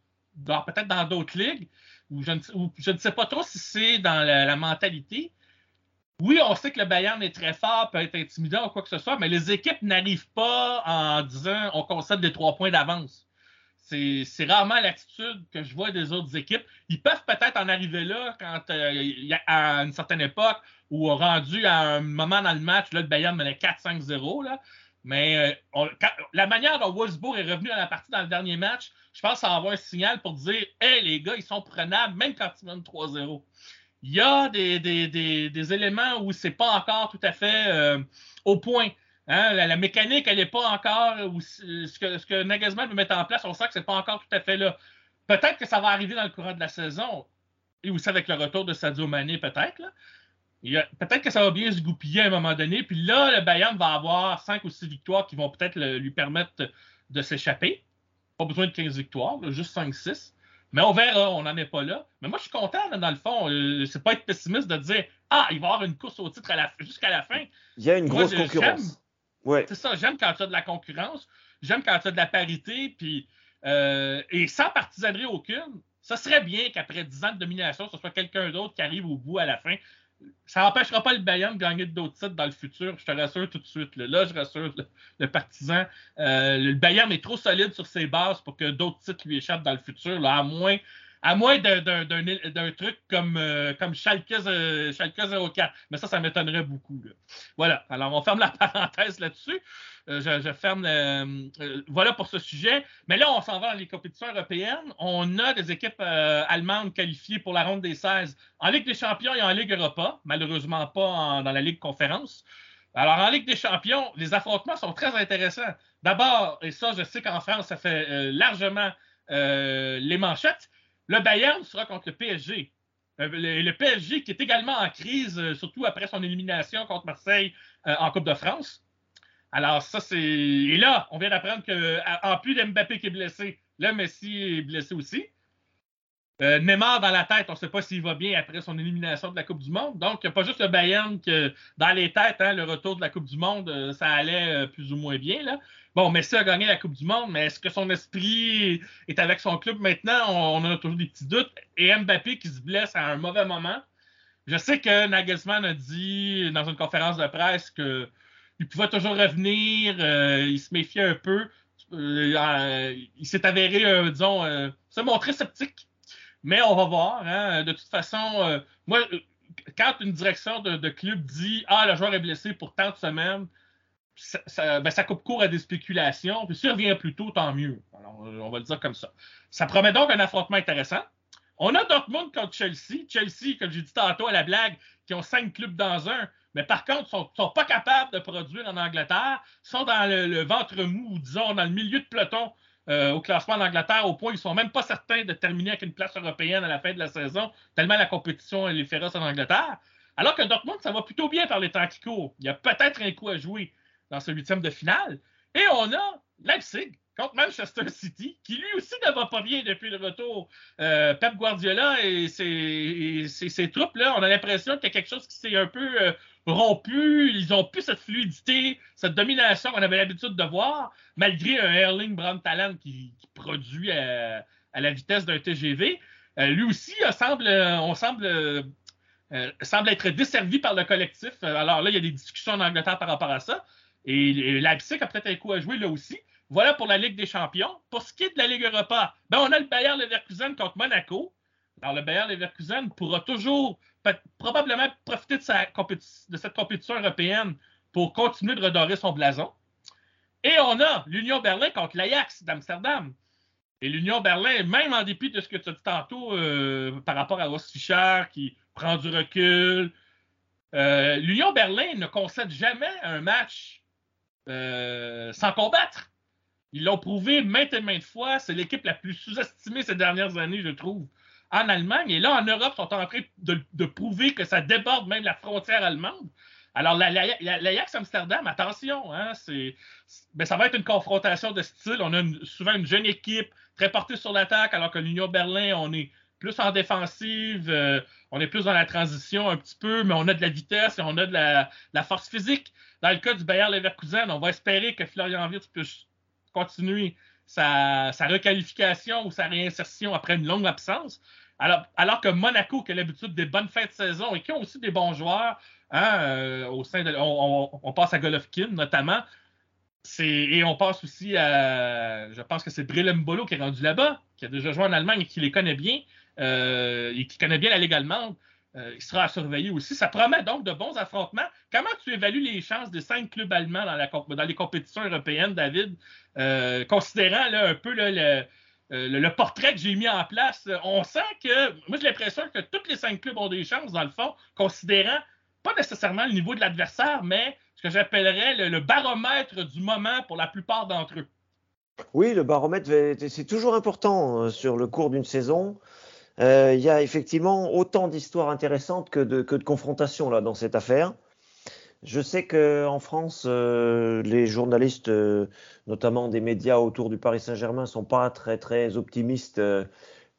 peut-être dans d'autres ligues, où je, ne, sais pas trop si c'est dans la mentalité, oui, on sait que le Bayern est très fort, peut être intimidant ou quoi que ce soit, mais les équipes n'arrivent pas en disant on concède des trois points d'avance. C'est rarement l'attitude que je vois des autres équipes. Ils peuvent peut-être en arriver là quand euh, à une certaine époque ou rendu à un moment dans le match, le Bayern menait 4-5-0. là. Mais euh, la manière dont Wolfsburg est revenu à la partie dans le dernier match, je pense que ça avoir un signal pour dire Hey, les gars, ils sont prenables, même quand ils mènent 3-0. Il y a des, éléments où c'est pas encore tout à fait euh, au point. Hein, la, mécanique, elle n'est pas encore ce que, ce que veut mettre en place, on sent que c'est pas encore tout à fait là. Peut-être que ça va arriver dans le courant de la saison, et aussi avec le retour de Sadio Mané, peut-être. Peut-être que ça va bien se goupiller à un moment donné. Puis là, le Bayern va avoir 5 ou 6 victoires qui vont peut-être lui permettre de s'échapper. Pas besoin de 15 victoires, juste 5-6. Mais on verra, on n'en est pas là. Mais moi, je suis content, dans le fond. Euh, c'est pas être pessimiste de dire Ah, il va y avoir une course au titre jusqu'à la fin. Il y a une Moi, grosse concurrence. Ouais. C'est ça, j'aime quand tu as de la concurrence, j'aime quand tu as de la parité, puis euh, et sans partisanerie aucune, ça serait bien qu'après 10 ans de domination, ce soit quelqu'un d'autre qui arrive au bout à la fin. Ça n'empêchera pas le Bayern de gagner d'autres titres dans le futur, je te rassure tout de suite. Là, je rassure le, le partisan. Euh, le Bayern est trop solide sur ses bases pour que d'autres titres lui échappent dans le futur, là, à moins, à moins d'un, truc comme, euh, comme Schalke, euh, Schalke 04. Mais ça, ça m'étonnerait beaucoup. là. Voilà, alors on ferme la parenthèse là-dessus. Euh, je, je ferme le- euh, voilà pour ce sujet. Mais là, on s'en va dans les compétitions européennes. On a des équipes euh, allemandes qualifiées pour la ronde des 16 en Ligue des Champions et en Ligue Europa. Malheureusement pas en- dans la Ligue Conférence. Alors, en Ligue des Champions, les affrontements sont très intéressants. D'abord, et ça, je sais qu'en France, ça fait largement euh, les manchettes, le Bayern sera contre le PSG. Euh, le, le PSG qui est également en crise, euh, surtout après son élimination contre Marseille euh, en Coupe de France. Alors, ça, c'est. Et là, on vient d'apprendre qu'en plus d'Mbappé qui est blessé, là, Messi est blessé aussi. Euh, Neymar dans la tête, on ne sait pas s'il va bien après son élimination de la Coupe du Monde. Donc, il n'y a pas juste le Bayern que dans les têtes, hein, le retour de la Coupe du Monde, ça allait plus ou moins bien. Bon, Messi a gagné la Coupe du Monde, mais est-ce que son esprit est avec son club maintenant? On, on a toujours des petits doutes. Et Mbappé qui se blesse à un mauvais moment. Je sais que Nagelsmann a dit dans une conférence de presse que il pouvait toujours revenir, euh, il se méfiait un peu. Euh, euh, il s'est avéré, disons, se montrer sceptique. Mais on va voir. hein. De toute façon, moi, quand une direction de club dit Ah, le joueur est blessé pour tant de semaines, ben, ça coupe court à des spéculations. Puis s'il revient plus tôt, tant mieux. On va le dire comme ça. Ça promet donc un affrontement intéressant. On a Dortmund contre Chelsea. Chelsea, comme j'ai dit tantôt à la blague, qui ont cinq clubs dans un, mais par contre, sont, sont pas capables de produire en Angleterre, sont dans le, ventre mou, ou disons, dans le milieu de peloton euh, au classement en Angleterre, au point où ils sont même pas certains de terminer avec une place européenne à la fin de la saison, tellement la compétition est féroce en Angleterre. Alors que Dortmund, ça va plutôt bien par les temps qui courent. Il y a peut-être un coup à jouer dans ce huitième de finale. Et on a Leipzig contre Manchester City, qui lui aussi ne va pas bien depuis le retour. Euh, Pep Guardiola et ses, ses- ses troupes, là, on a l'impression qu'il y a quelque chose qui s'est un peu euh, rompu. Ils ont plus cette fluidité, cette domination qu'on avait l'habitude de voir, malgré un Erling Brown Talent qui, produit à, la vitesse d'un TGV. Euh, lui aussi, euh, semble, on semble, semble être desservi par le collectif. Alors là, il y a des discussions en Angleterre par rapport à ça. Et, Leipzig a peut-être un coup à jouer là aussi. Voilà pour la Ligue des Champions. Pour ce qui est de la Ligue Europa, ben on a le Bayer Leverkusen contre Monaco. Alors, le Bayer Leverkusen pourra toujours, probablement, profiter de cette compétition européenne pour continuer de redorer son blason. Et on a l'Union Berlin contre l'Ajax d'Amsterdam. Et l'Union Berlin, même en dépit de ce que tu as dit tantôt euh, par rapport à Ross Fischer qui prend du recul, euh, l'Union Berlin ne concède jamais un match euh, sans combattre. Ils l'ont prouvé maintes et maintes fois. C'est l'équipe la plus sous-estimée ces dernières années, je trouve, en Allemagne. Et là, en Europe, ils sont en train de, prouver que ça déborde même la frontière allemande. Alors, la- la- l'Ajax Amsterdam, attention, hein, ben, ça va être une confrontation de style. On a souvent une jeune équipe très portée sur l'attaque, alors que l'Union Berlin, on est plus en défensive, euh, on est plus dans la transition un petit peu, mais on a de la vitesse et on a de la, force physique. Dans le cas du Bayer Leverkusen, on va espérer que Florian Wirtz puisse continuer sa, requalification ou sa réinsertion après une longue absence. Alors, alors que Monaco, qui a l'habitude des bonnes fins de saison et qui ont aussi des bons joueurs, hein, euh, au sein de, on, on- on passe à Golovkin notamment, Et on passe aussi à. Je pense que c'est Brillem Bolo qui est rendu là-bas, qui a déjà joué en Allemagne et qui les connaît bien, euh, et qui connaît bien la Ligue allemande. Euh, il sera à surveiller aussi. Ça promet donc de bons affrontements. Comment tu évalues les chances des cinq clubs allemands dans, les compétitions européennes, David, euh, considérant un peu le, portrait que j'ai mis en place? On sent que, moi j'ai l'impression que tous les cinq clubs ont des chances, dans le fond, considérant pas nécessairement le niveau de l'adversaire, mais ce que j'appellerais le, baromètre du moment pour la plupart d'entre eux. Oui, le baromètre, c'est toujours important euh, sur le cours d'une saison. Euh, il y a effectivement autant d'histoires intéressantes que de, que confrontations là, dans cette affaire. Je sais qu'en France, euh, les journalistes, notamment des médias autour du Paris Saint-Germain, sont pas très très optimistes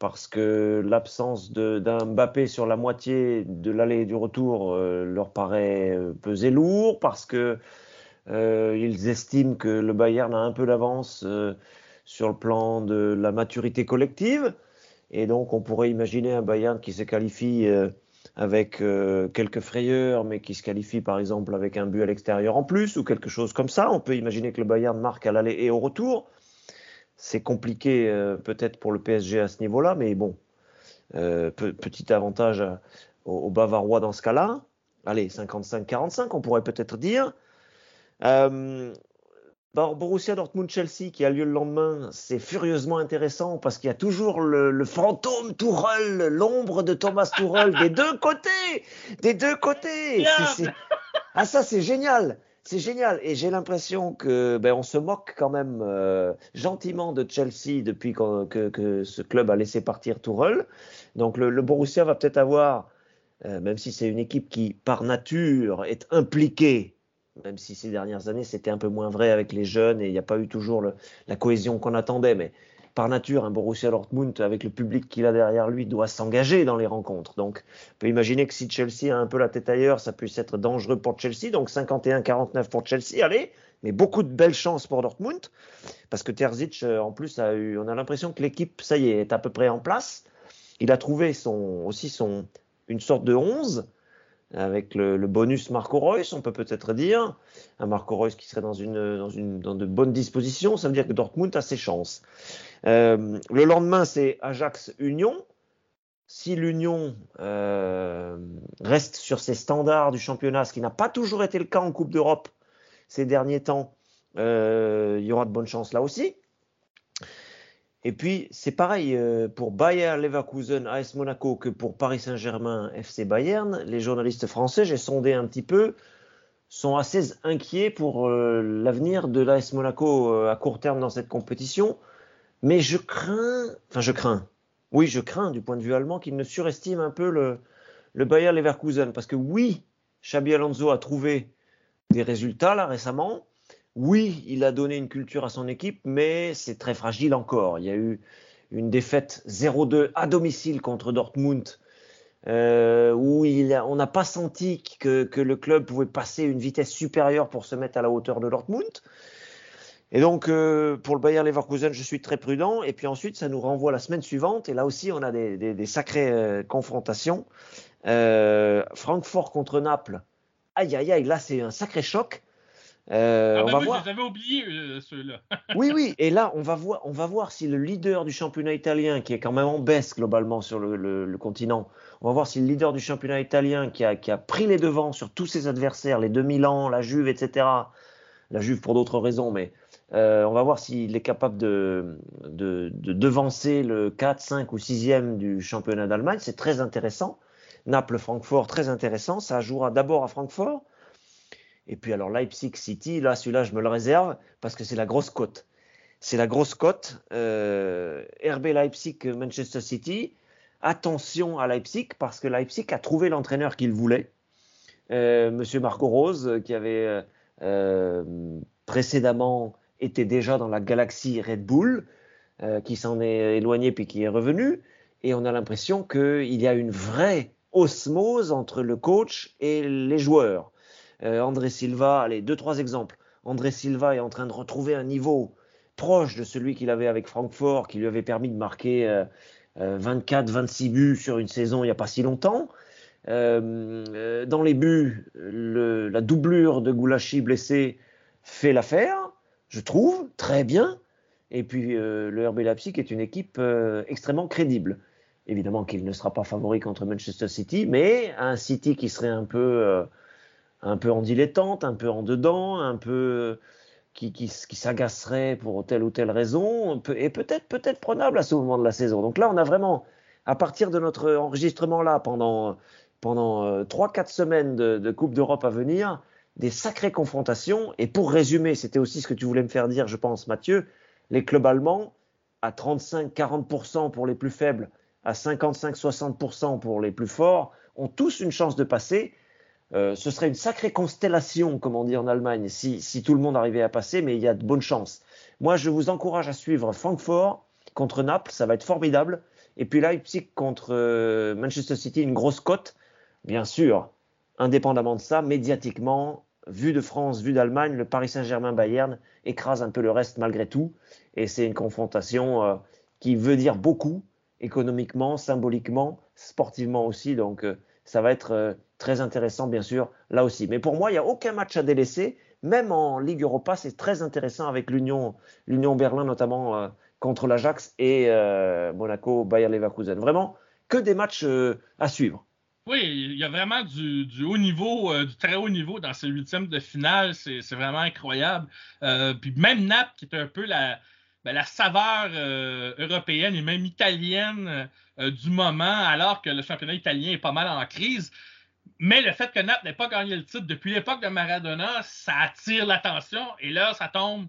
parce que l'absence d'un Mbappé sur la moitié de l'aller et du retour euh, leur paraît euh, peser lourd, parce que euh, ils estiment que le Bayern a un peu d'avance sur le plan de la maturité collective, et donc on pourrait imaginer un Bayern qui se qualifie avec quelques frayeurs, mais qui se qualifie par exemple avec un but à l'extérieur en plus ou quelque chose comme ça. On peut imaginer que le Bayern marque à l'aller et au retour c'est compliqué euh, peut-être pour le PSG à ce niveau-là, mais bon, euh, petit avantage aux, Bavarois dans ce cas-là. Allez, 55-45, on pourrait peut-être dire. Euh, Borussia Dortmund-Chelsea qui a lieu le lendemain, c'est furieusement intéressant parce qu'il y a toujours le, fantôme Tourelle, l'ombre de Thomas Tourelle des deux côtés, des deux côtés. Ah ça c'est génial. C'est génial et j'ai l'impression que ben, on se moque quand même euh, gentiment de Chelsea depuis que, que, ce club a laissé partir Tourelle. Donc le, le Borussia va peut-être avoir, euh, même si c'est une équipe qui par nature est impliquée, même si ces dernières années c'était un peu moins vrai avec les jeunes et il n'y a pas eu toujours la cohésion qu'on attendait, mais par nature, un Borussia Dortmund, avec le public qu'il a derrière lui, doit s'engager dans les rencontres. Donc, on peut imaginer que si Chelsea a un peu la tête ailleurs, ça puisse être dangereux pour Chelsea. Donc, 51-49 pour Chelsea, allez, mais beaucoup de belles chances pour Dortmund, parce que Terzic, euh, en plus, a eu, on a l'impression que l'équipe, ça y est, est à peu près en place. Il a trouvé son, aussi son, une sorte de 11 avec le, bonus Marco Reus, on peut peut-être dire. Un Marco Reus qui serait dans, une, dans, une, dans de bonnes dispositions, ça veut dire que Dortmund a ses chances. Euh, le lendemain, c'est Ajax-Union. Si l'Union euh, reste sur ses standards du championnat, ce qui n'a pas toujours été le cas en Coupe d'Europe ces derniers temps, euh, il y aura de bonnes chances là aussi. Et puis, c'est pareil euh, pour Bayer Leverkusen, AS Monaco, que pour Paris Saint-Germain, FC Bayern. Les journalistes français, j'ai sondé un petit peu, sont assez inquiets pour euh, l'avenir de l'AS Monaco euh, à court terme dans cette compétition. Mais je crains, enfin, je crains, oui, je crains du point de vue allemand qu'ils ne surestiment un peu le, le Bayer Leverkusen. Parce que oui, Xabi Alonso a trouvé des résultats là récemment oui, il a donné une culture à son équipe, mais c'est très fragile encore. Il y a eu une défaite 0-2 à domicile contre Dortmund, euh, où on n'a pas senti que, le club pouvait passer une vitesse supérieure pour se mettre à la hauteur de Dortmund. Et donc, euh, pour le Bayern Leverkusen, je suis très prudent. Et puis ensuite, ça nous renvoie la semaine suivante. Et là aussi, on a des, sacrées euh, confrontations. Francfort contre Naples. Aïe, aïe, aïe, là, c'est un sacré choc. Euh, ah on bah va voir. J'avais oublié euh, ceux-là. oui, oui. Et là, on va voir, on va voir si le leader du championnat italien, qui est quand même en baisse globalement sur le, continent, on va voir si le leader du championnat italien, qui a, qui a pris les devants sur tous ses adversaires, les 2000 ans, la Juve, etc. La Juve pour d'autres raisons, mais euh, on va voir s'il est capable de, de, de, devancer le 4, 5 ou 6e du championnat d'Allemagne. C'est très intéressant. Naples-Francfort, très intéressant. Ça jouera d'abord à Francfort. Et puis alors Leipzig City, là celui-là je me le réserve parce que c'est la grosse cote. C'est la grosse cote. Euh, RB Leipzig Manchester City. Attention à Leipzig parce que Leipzig a trouvé l'entraîneur qu'il voulait. Euh, Monsieur Marco Rose qui avait euh, précédemment été déjà dans la galaxie Red Bull, euh, qui s'en est éloigné puis qui est revenu. Et on a l'impression qu'il y a une vraie osmose entre le coach et les joueurs. Euh, André Silva, allez, deux, trois exemples. André Silva est en train de retrouver un niveau proche de celui qu'il avait avec Francfort, qui lui avait permis de marquer 24, euh, 26 euh, buts sur une saison il n'y a pas si longtemps. dans les buts, la doublure de Goulachi blessé fait l'affaire. je trouve, très bien. Et puis le RB Leipzig est une équipe extrêmement crédible. Évidemment qu'il ne sera pas favori contre Manchester City, mais un City qui serait un peu, un peu en dilettante, un peu en dedans, un peu qui, qui, qui s'agacerait pour telle ou telle raison, et peut-être peut-être prenable à ce moment de la saison. Donc là, on a vraiment, à partir de notre enregistrement là, pendant pendant trois quatre semaines de, de Coupe d'Europe à venir, des sacrées confrontations. Et pour résumer, c'était aussi ce que tu voulais me faire dire, je pense, Mathieu, les clubs allemands à 35-40% pour les plus faibles, à 55-60% pour les plus forts, ont tous une chance de passer. Euh, ce serait une sacrée constellation, comme on dit en Allemagne, si, tout le monde arrivait à passer, mais il y a de bonnes chances. Moi, je vous encourage à suivre Francfort contre Naples, ça va être formidable. Et puis Leipzig contre euh, Manchester City, une grosse cote, bien sûr. Indépendamment de ça, médiatiquement, vu de France, vu d'Allemagne, le Paris Saint-Germain-Bayern écrase un peu le reste malgré tout. Et c'est une confrontation euh, qui veut dire beaucoup, économiquement, symboliquement, sportivement aussi. Donc ça va être euh, très intéressant, bien sûr, là aussi. Mais pour moi, il n'y a aucun match à délaisser. Même en Ligue Europa, c'est très intéressant avec l'Union, l'Union Berlin notamment euh, contre l'Ajax et euh, Monaco, Bayer Leverkusen. Vraiment, que des matchs à suivre. Oui, il y a vraiment du, du haut niveau, du très haut niveau dans ces huitièmes de finale. C'est vraiment incroyable. Puis même Naples, qui est un peu la, ben, la saveur euh, européenne et même italienne euh, du moment, alors que le championnat italien est pas mal en crise. Mais le fait que Naples n'ait pas gagné le titre depuis l'époque de Maradona, ça attire l'attention. Et là, ça tombe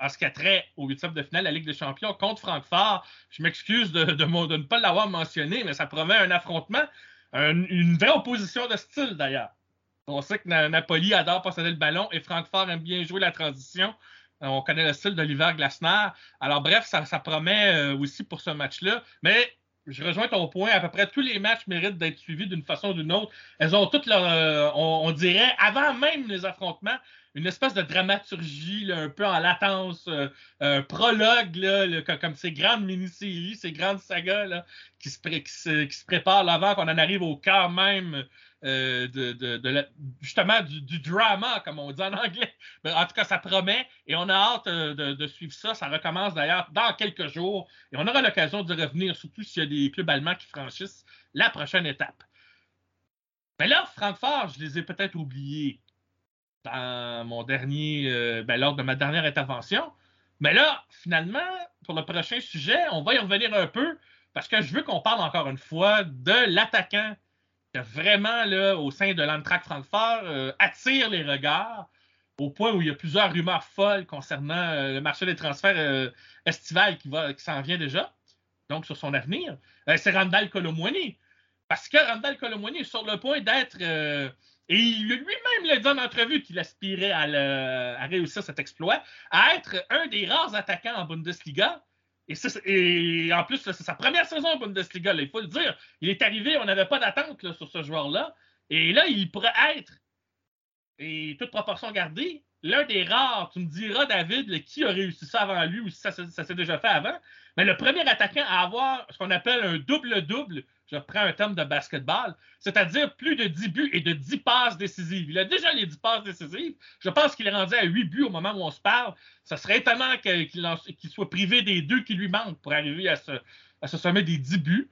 en ce qui a trait au huitième de finale de la Ligue des Champions contre Francfort. Je m'excuse de, ne pas l'avoir mentionné, mais ça promet un affrontement. Un- une vraie opposition de style d'ailleurs. On sait que Na- Napoli adore posséder le ballon et Francfort aime bien jouer la transition. Euh, On connaît le style d'Oliver Glasner. Alors bref, ça, ça promet euh, aussi pour ce match-là. Mais je rejoins ton point. À peu près tous les matchs méritent d'être suivis d'une façon ou d'une autre. Elles ont toutes leur, euh, on, dirait, avant même les affrontements, une espèce de dramaturgie un peu en latence, un prologue, comme ces grandes mini-séries, ces grandes sagas qui, se qui se, qui se préparent avant qu'on en arrive au cœur même euh, justement du, drama, comme on dit en anglais. En tout cas, ça promet et on a hâte euh, de, de suivre ça. Ça recommence d'ailleurs dans quelques jours et on aura l'occasion de revenir, surtout s'il y a des clubs allemands qui franchissent la prochaine étape. Mais là, Francfort, je les ai peut-être oubliés dans mon dernier, euh, ben, lors de ma dernière intervention. Mais là, finalement, pour le prochain sujet, on va y revenir un peu parce que je veux qu'on parle encore une fois de l'attaquant qui vraiment, là, au sein de l'Amtrak Francfort, euh, attire les regards au point où il y a plusieurs rumeurs folles concernant euh, le marché des transferts euh, estival qui, qui s'en vient déjà, donc sur son avenir. C'est Randall Colomwani. Parce que Randall Colomwani est sur le point d'être. et il lui-même l'a dit en entrevue qu'il aspirait à réussir cet exploit, à être un des rares attaquants en Bundesliga. Et, en plus, c'est sa première saison en Bundesliga, là, il faut le dire. Il est arrivé, on n'avait pas d'attente sur ce joueur-là. Et là, il pourrait être, et toute proportion gardée, l'un des rares, tu me diras, David, qui a réussi ça avant lui ou si ça s'est déjà fait avant. Mais le premier attaquant à avoir ce qu'on appelle un double-double, je reprends un terme de basketball, c'est-à-dire plus de 10 buts et de 10 passes décisives. Il a déjà les 10 passes décisives. Je pense qu'il est rendu à 8 buts au moment où on se parle. Ça serait étonnant qu'il soit privé des deux qui lui manquent pour arriver à ce, sommet des 10 buts.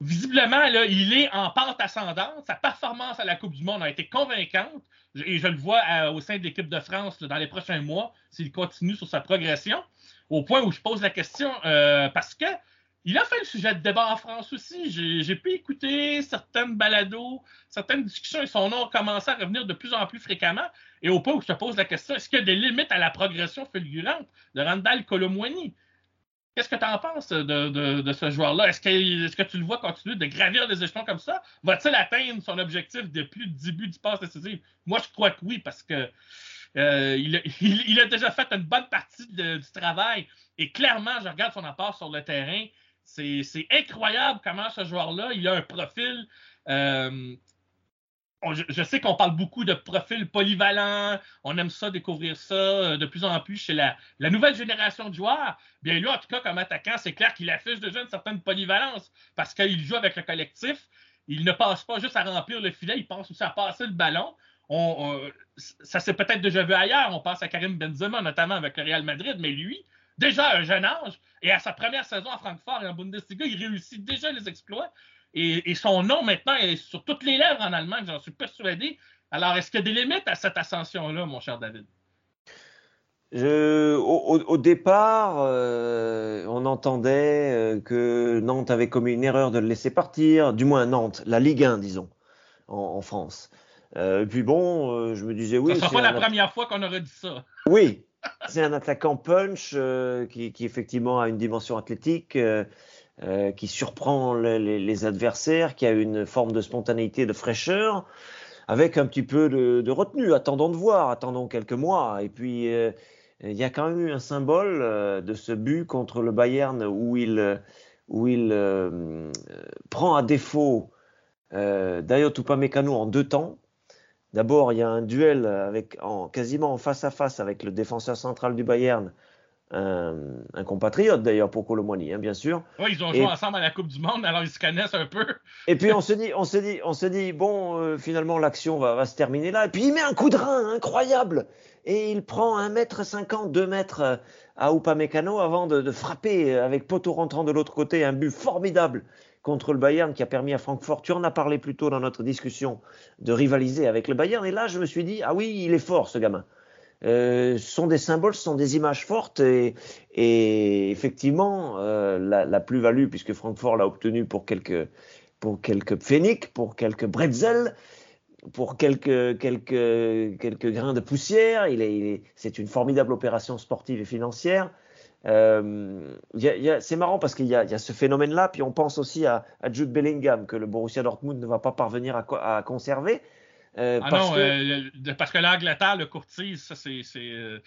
Visiblement, il est en pente ascendante. Sa performance à la Coupe du Monde a été convaincante. Et je le vois euh, au sein de l'équipe de France dans les prochains mois, s'il continue sur sa progression. Au point où je pose la question, euh, parce que il a fait le sujet de débat en France aussi. J'ai pu écouter certaines balados, certaines discussions et son nom a commencé à revenir de plus en plus fréquemment. Et au point où je te pose la question, est-ce qu'il y a des limites à la progression fulgurante de Randall Colomwani? Qu'est-ce que tu en penses de, ce joueur-là? Est-ce que, tu le vois continuer de gravir des échelons comme ça? Va-t-il atteindre son objectif de plus de 10 buts du passe décisif? Moi, je crois que oui, parce que euh, il, a, déjà fait une bonne partie du travail. Et clairement, je regarde son apport sur le terrain. C'est incroyable comment ce joueur-là, il a un profil. euh, je, sais qu'on parle beaucoup de profil polyvalent. On aime ça, découvrir ça euh, de plus en plus chez la, nouvelle génération de joueurs. Bien lui, en tout cas, comme attaquant, c'est clair qu'il affiche déjà une certaine polyvalence parce qu'il joue avec le collectif. Il ne passe pas juste à remplir le filet, il pense aussi à passer le ballon. on, on- ça s'est peut-être déjà vu ailleurs. On pense à Karim Benzema, notamment avec le Real Madrid, mais lui, déjà à un jeune âge, et à sa première saison à Francfort et en Bundesliga, il réussit déjà les exploits. Et, et son nom maintenant est sur toutes les lèvres en Allemagne, j'en suis persuadé. Alors, est-ce qu'il y a des limites à cette ascension-là, mon cher David? Je- au, départ, euh, on entendait euh, que Nantes avait commis une erreur de le laisser partir, du moins Nantes, la Ligue 1, disons, en, en France. Euh, puis bon, euh, je me disais oui, Ce sera pas la première fois qu'on aurait dit ça. oui, c'est un attaquant punch euh, qui, qui effectivement a une dimension athlétique, euh, euh, qui surprend le- les, adversaires, qui a une forme de spontanéité, de fraîcheur, avec un petit peu de, retenue. Attendons de voir, attendons quelques mois. Et puis, il y a quand même eu un symbole de ce but contre le Bayern où il, où il prend à défaut Dayot Upamecano en deux temps. D'abord, il y a un duel avec, en, quasiment en face à face avec le défenseur central du Bayern, un, un compatriote d'ailleurs pour Colomwani, hein, bien sûr. Oui, ils ont Et- joué ensemble à la Coupe du Monde, alors ils se connaissent un peu. Et puis on se dit, on se dit, on se dit, bon, euh, finalement l'action va, va se terminer là. Et puis il met un coup de rein incroyable et il prend 1 mètre 50, 2 mètres euh, à Upamecano avant de, de frapper euh, avec poteau rentrant de l'autre côté un but formidable contre le Bayern qui a permis à Francfort, tu en as parlé plus tôt dans notre discussion, de rivaliser avec le Bayern. Et là, je me suis dit, ah oui, il est fort ce gamin. Euh, sont des symboles, sont des images fortes et, effectivement euh, la, plus-value puisque Francfort l'a obtenue pour quelques pour quelques pour quelques bretzels, pour quelques quelques quelques grains de poussière. C'est une formidable opération sportive et financière. Euh, c'est marrant parce qu'il y a, ce phénomène-là, puis on pense aussi à, Jude Bellingham que le Borussia Dortmund ne va pas parvenir à conserver. Euh, Ah parce non, que- euh, parce que l'Angleterre le courtise, ça c'est c'est euh,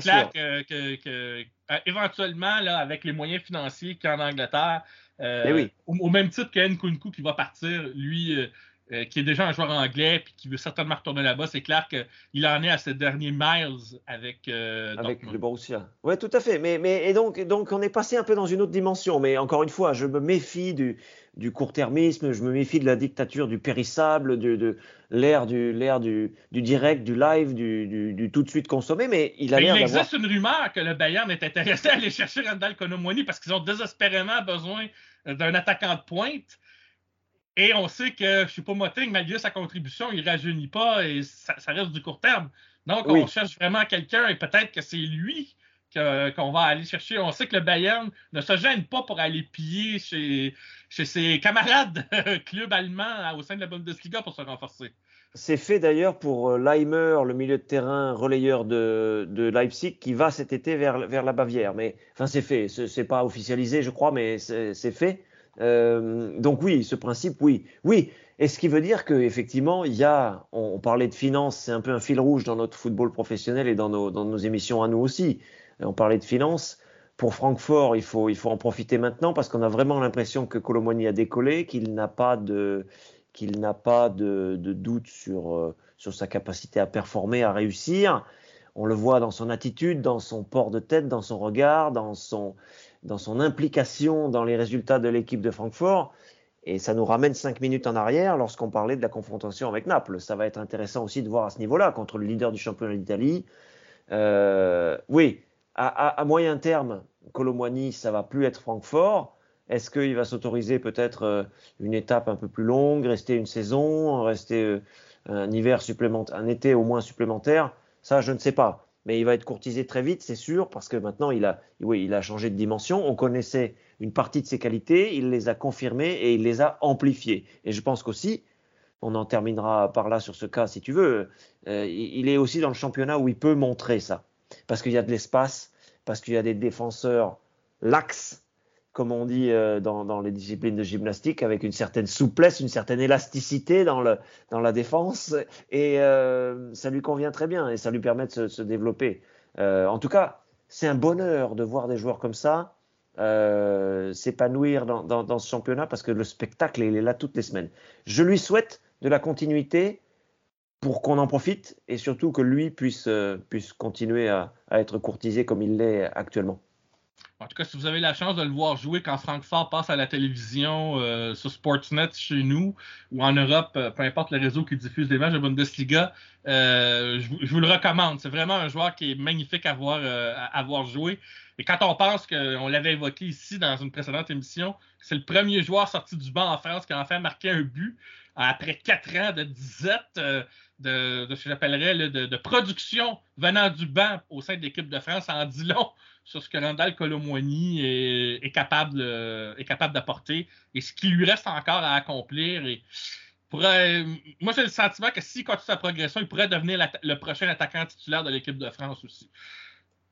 clair que, que- que, éventuellement là avec les moyens financiers qu'il y a en Angleterre, euh, Eh oui. au, au même titre que Nkunku qui va partir, lui qui est déjà un joueur anglais puis qui veut certainement retourner là-bas, c'est clair qu'il en est à ses derniers miles avec Avec Dortmund. le Borussia. Oui, tout à fait. Mais, mais, et donc, donc, on est passé un peu dans une autre dimension. Mais encore une fois, je me méfie du, du court-termisme, je me méfie de la dictature du périssable, de, de l'ère du, l'ère du, du direct, du live, du, du, du tout de suite consommé. Mais il a l'air il existe une rumeur que le Bayern est intéressé à aller chercher Randall Colomwani parce qu'ils ont désespérément besoin euh, d'un attaquant de pointe. Et on sait que Choupo-Moting, malgré sa contribution, il ne rajeunit pas et ça, ça reste du court terme. Donc, Oui. on cherche vraiment quelqu'un et peut-être que c'est lui qu'on va aller chercher. On sait que le Bayern ne se gêne pas pour aller piller chez, chez ses camarades clubs allemands au sein de la Bundesliga pour se renforcer. C'est fait d'ailleurs pour euh, Leimer, le milieu de terrain relayeur de, de Leipzig, qui va cet été vers, vers la Bavière. Mais enfin, c'est fait. C'est pas officialisé, je crois, mais c'est fait. Euh, donc oui, ce principe, oui, oui. Et ce qui veut dire que effectivement, il y a, on, on parlait de finances, c'est un peu un fil rouge dans notre football professionnel et dans nos, dans nos émissions à nous aussi. On parlait de finances. Pour Francfort, il faut, il faut en profiter maintenant parce qu'on a vraiment l'impression que Colomoni a décollé, qu'il n'a pas de, qu'il n'a pas de, doute sur, euh, sur sa capacité à performer, à réussir. On le voit dans son attitude, dans son port de tête, dans son regard, dans son, dans son implication dans les résultats de l'équipe de Francfort. Et ça nous ramène cinq minutes en arrière lorsqu'on parlait de la confrontation avec Naples. Ça va être intéressant aussi de voir à ce niveau-là, contre le leader du championnat d'Italie. Euh, oui, à, moyen terme, Colomwani, ça va plus être Francfort. Est-ce qu'il va s'autoriser peut-être euh, une étape un peu plus longue, rester une saison, rester euh, un hiver supplémentaire, un été au moins supplémentaire? Ça, je ne sais pas. Mais il va être courtisé très vite, c'est sûr, parce que maintenant, il a, oui, il a changé de dimension. On connaissait une partie de ses qualités, il les a confirmées et il les a amplifiées. Et je pense qu'aussi, on en terminera par là sur ce cas si tu veux, euh, il est aussi dans le championnat où il peut montrer ça. Parce qu'il y a de l'espace, parce qu'il y a des défenseurs laxes, comme on dit euh, dans, les disciplines de gymnastique, avec une certaine souplesse, une certaine élasticité dans, la défense, et euh, ça lui convient très bien, et ça lui permet de se, développer. Euh, en tout cas, c'est un bonheur de voir des joueurs comme ça s'épanouir dans, dans, dans ce championnat, parce que le spectacle, il est là toutes les semaines. Je lui souhaite de la continuité pour qu'on en profite, et surtout que lui puisse, euh, puisse continuer à, à être courtisé comme il l'est actuellement. En tout cas, si vous avez la chance de le voir jouer quand Francfort passe à la télévision euh, sur Sportsnet chez nous ou en Europe, euh, peu importe le réseau qui diffuse des matchs de Bundesliga, je, vous le recommande. C'est vraiment un joueur qui est magnifique à voir, à, voir jouer. Et quand on pense qu'on l'avait évoqué ici dans une précédente émission, c'est le premier joueur sorti du banc en France qui a enfin marqué un but après quatre ans de disette de, ce que j'appellerais de, production venant du banc au sein de l'équipe de France en dit long sur ce que Randall Colomwani est, capable, euh, capable d'apporter et ce qui lui reste encore à accomplir. Et moi, j'ai le sentiment que s'il continue sa progression, il pourrait devenir le prochain attaquant titulaire de l'équipe de France aussi.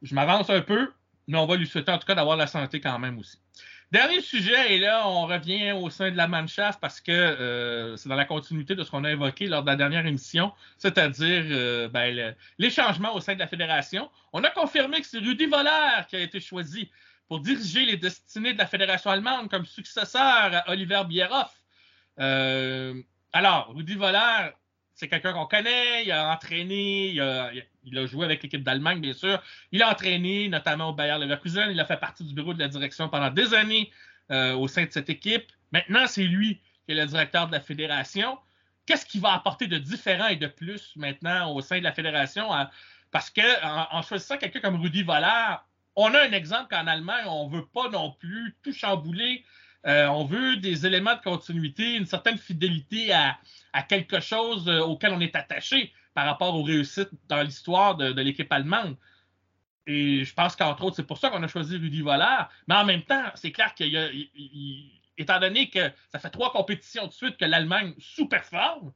Je m'avance un peu, mais on va lui souhaiter en tout cas d'avoir la santé quand même aussi. Dernier sujet, et là, on revient au sein de la Mannschaft parce que euh, c'est dans la continuité de ce qu'on a évoqué lors de la dernière émission, c'est-à-dire euh, ben, les changements au sein de la fédération. On a confirmé que c'est Rudy Voller qui a été choisi pour diriger les destinées de la fédération allemande comme successeur à Oliver Bierhoff. Euh, alors, Rudy Voller, c'est quelqu'un qu'on connaît, il a entraîné, il a, joué avec l'équipe d'Allemagne, bien sûr. Il a entraîné notamment au Bayer Leverkusen, il a fait partie du bureau de la direction pendant des années euh, au sein de cette équipe. Maintenant, c'est lui qui est le directeur de la fédération. Qu'est-ce qu'il va apporter de différent et de plus maintenant au sein de la fédération? Parce qu'en en, choisissant quelqu'un comme Rudy Voller, on a un exemple qu'en Allemagne, on ne veut pas non plus tout chambouler. Euh, on veut des éléments de continuité, une certaine fidélité à, quelque chose euh, auquel on est attaché par rapport aux réussites dans l'histoire de, l'équipe allemande. Et je pense qu'entre autres, c'est pour ça qu'on a choisi Rudy Voller. Mais en même temps, c'est clair qu'il étant donné que ça fait trois compétitions de suite que l'Allemagne sous-performe,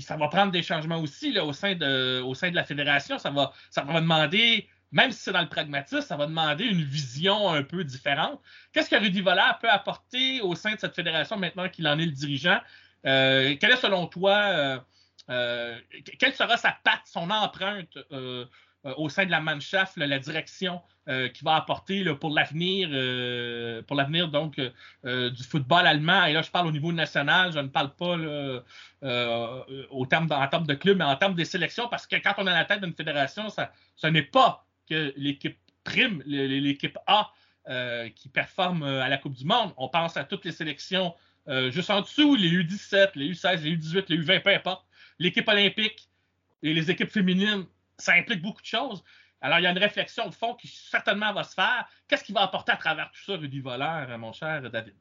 ça va prendre des changements aussi au, sein de, la fédération. Ça va demander, même si c'est dans le pragmatisme, ça va demander une vision un peu différente. Qu'est-ce que Rudy Voller peut apporter au sein de cette fédération maintenant qu'il en est le dirigeant? Euh, quelle est selon toi, euh, euh, quelle sera sa patte, son empreinte au sein de la Mannschaft, la direction qui va apporter pour l'avenir, pour l'avenir donc du football allemand? Et là, je parle au niveau national, je ne parle pas au terme, en termes de club, mais en termes des sélections, parce que quand on est à la tête d'une fédération, ça, ce n'est pas que l'équipe prime, l'équipe A qui performe à la Coupe du Monde. On pense à toutes les sélections euh, juste en dessous, les U17, les U16, les U18, les U20, peu importe. L'équipe olympique et les équipes féminines, ça implique beaucoup de choses. Alors, il y a une réflexion de fond qui certainement va se faire. Qu'est-ce qu'il va apporter à travers tout ça, Rudy Voleur, mon cher David?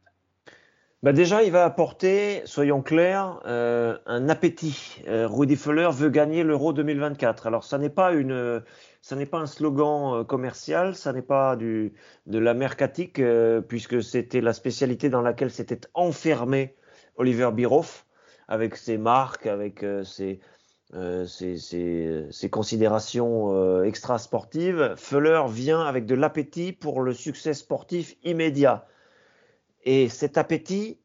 Ben déjà, il va apporter, soyons clairs, euh, un appétit. Euh, Rudy Fuller veut gagner l'Euro 2024. Alors, ça n'est pas une, ça n'est pas un slogan euh, commercial, ça n'est pas de la mercatique, euh, puisque c'était la spécialité dans laquelle s'était enfermé Oliver Biroff, avec ses marques, avec euh, ses, ses, considérations extra-sportives. Fuller vient avec de l'appétit pour le succès sportif immédiat. Et cet appétit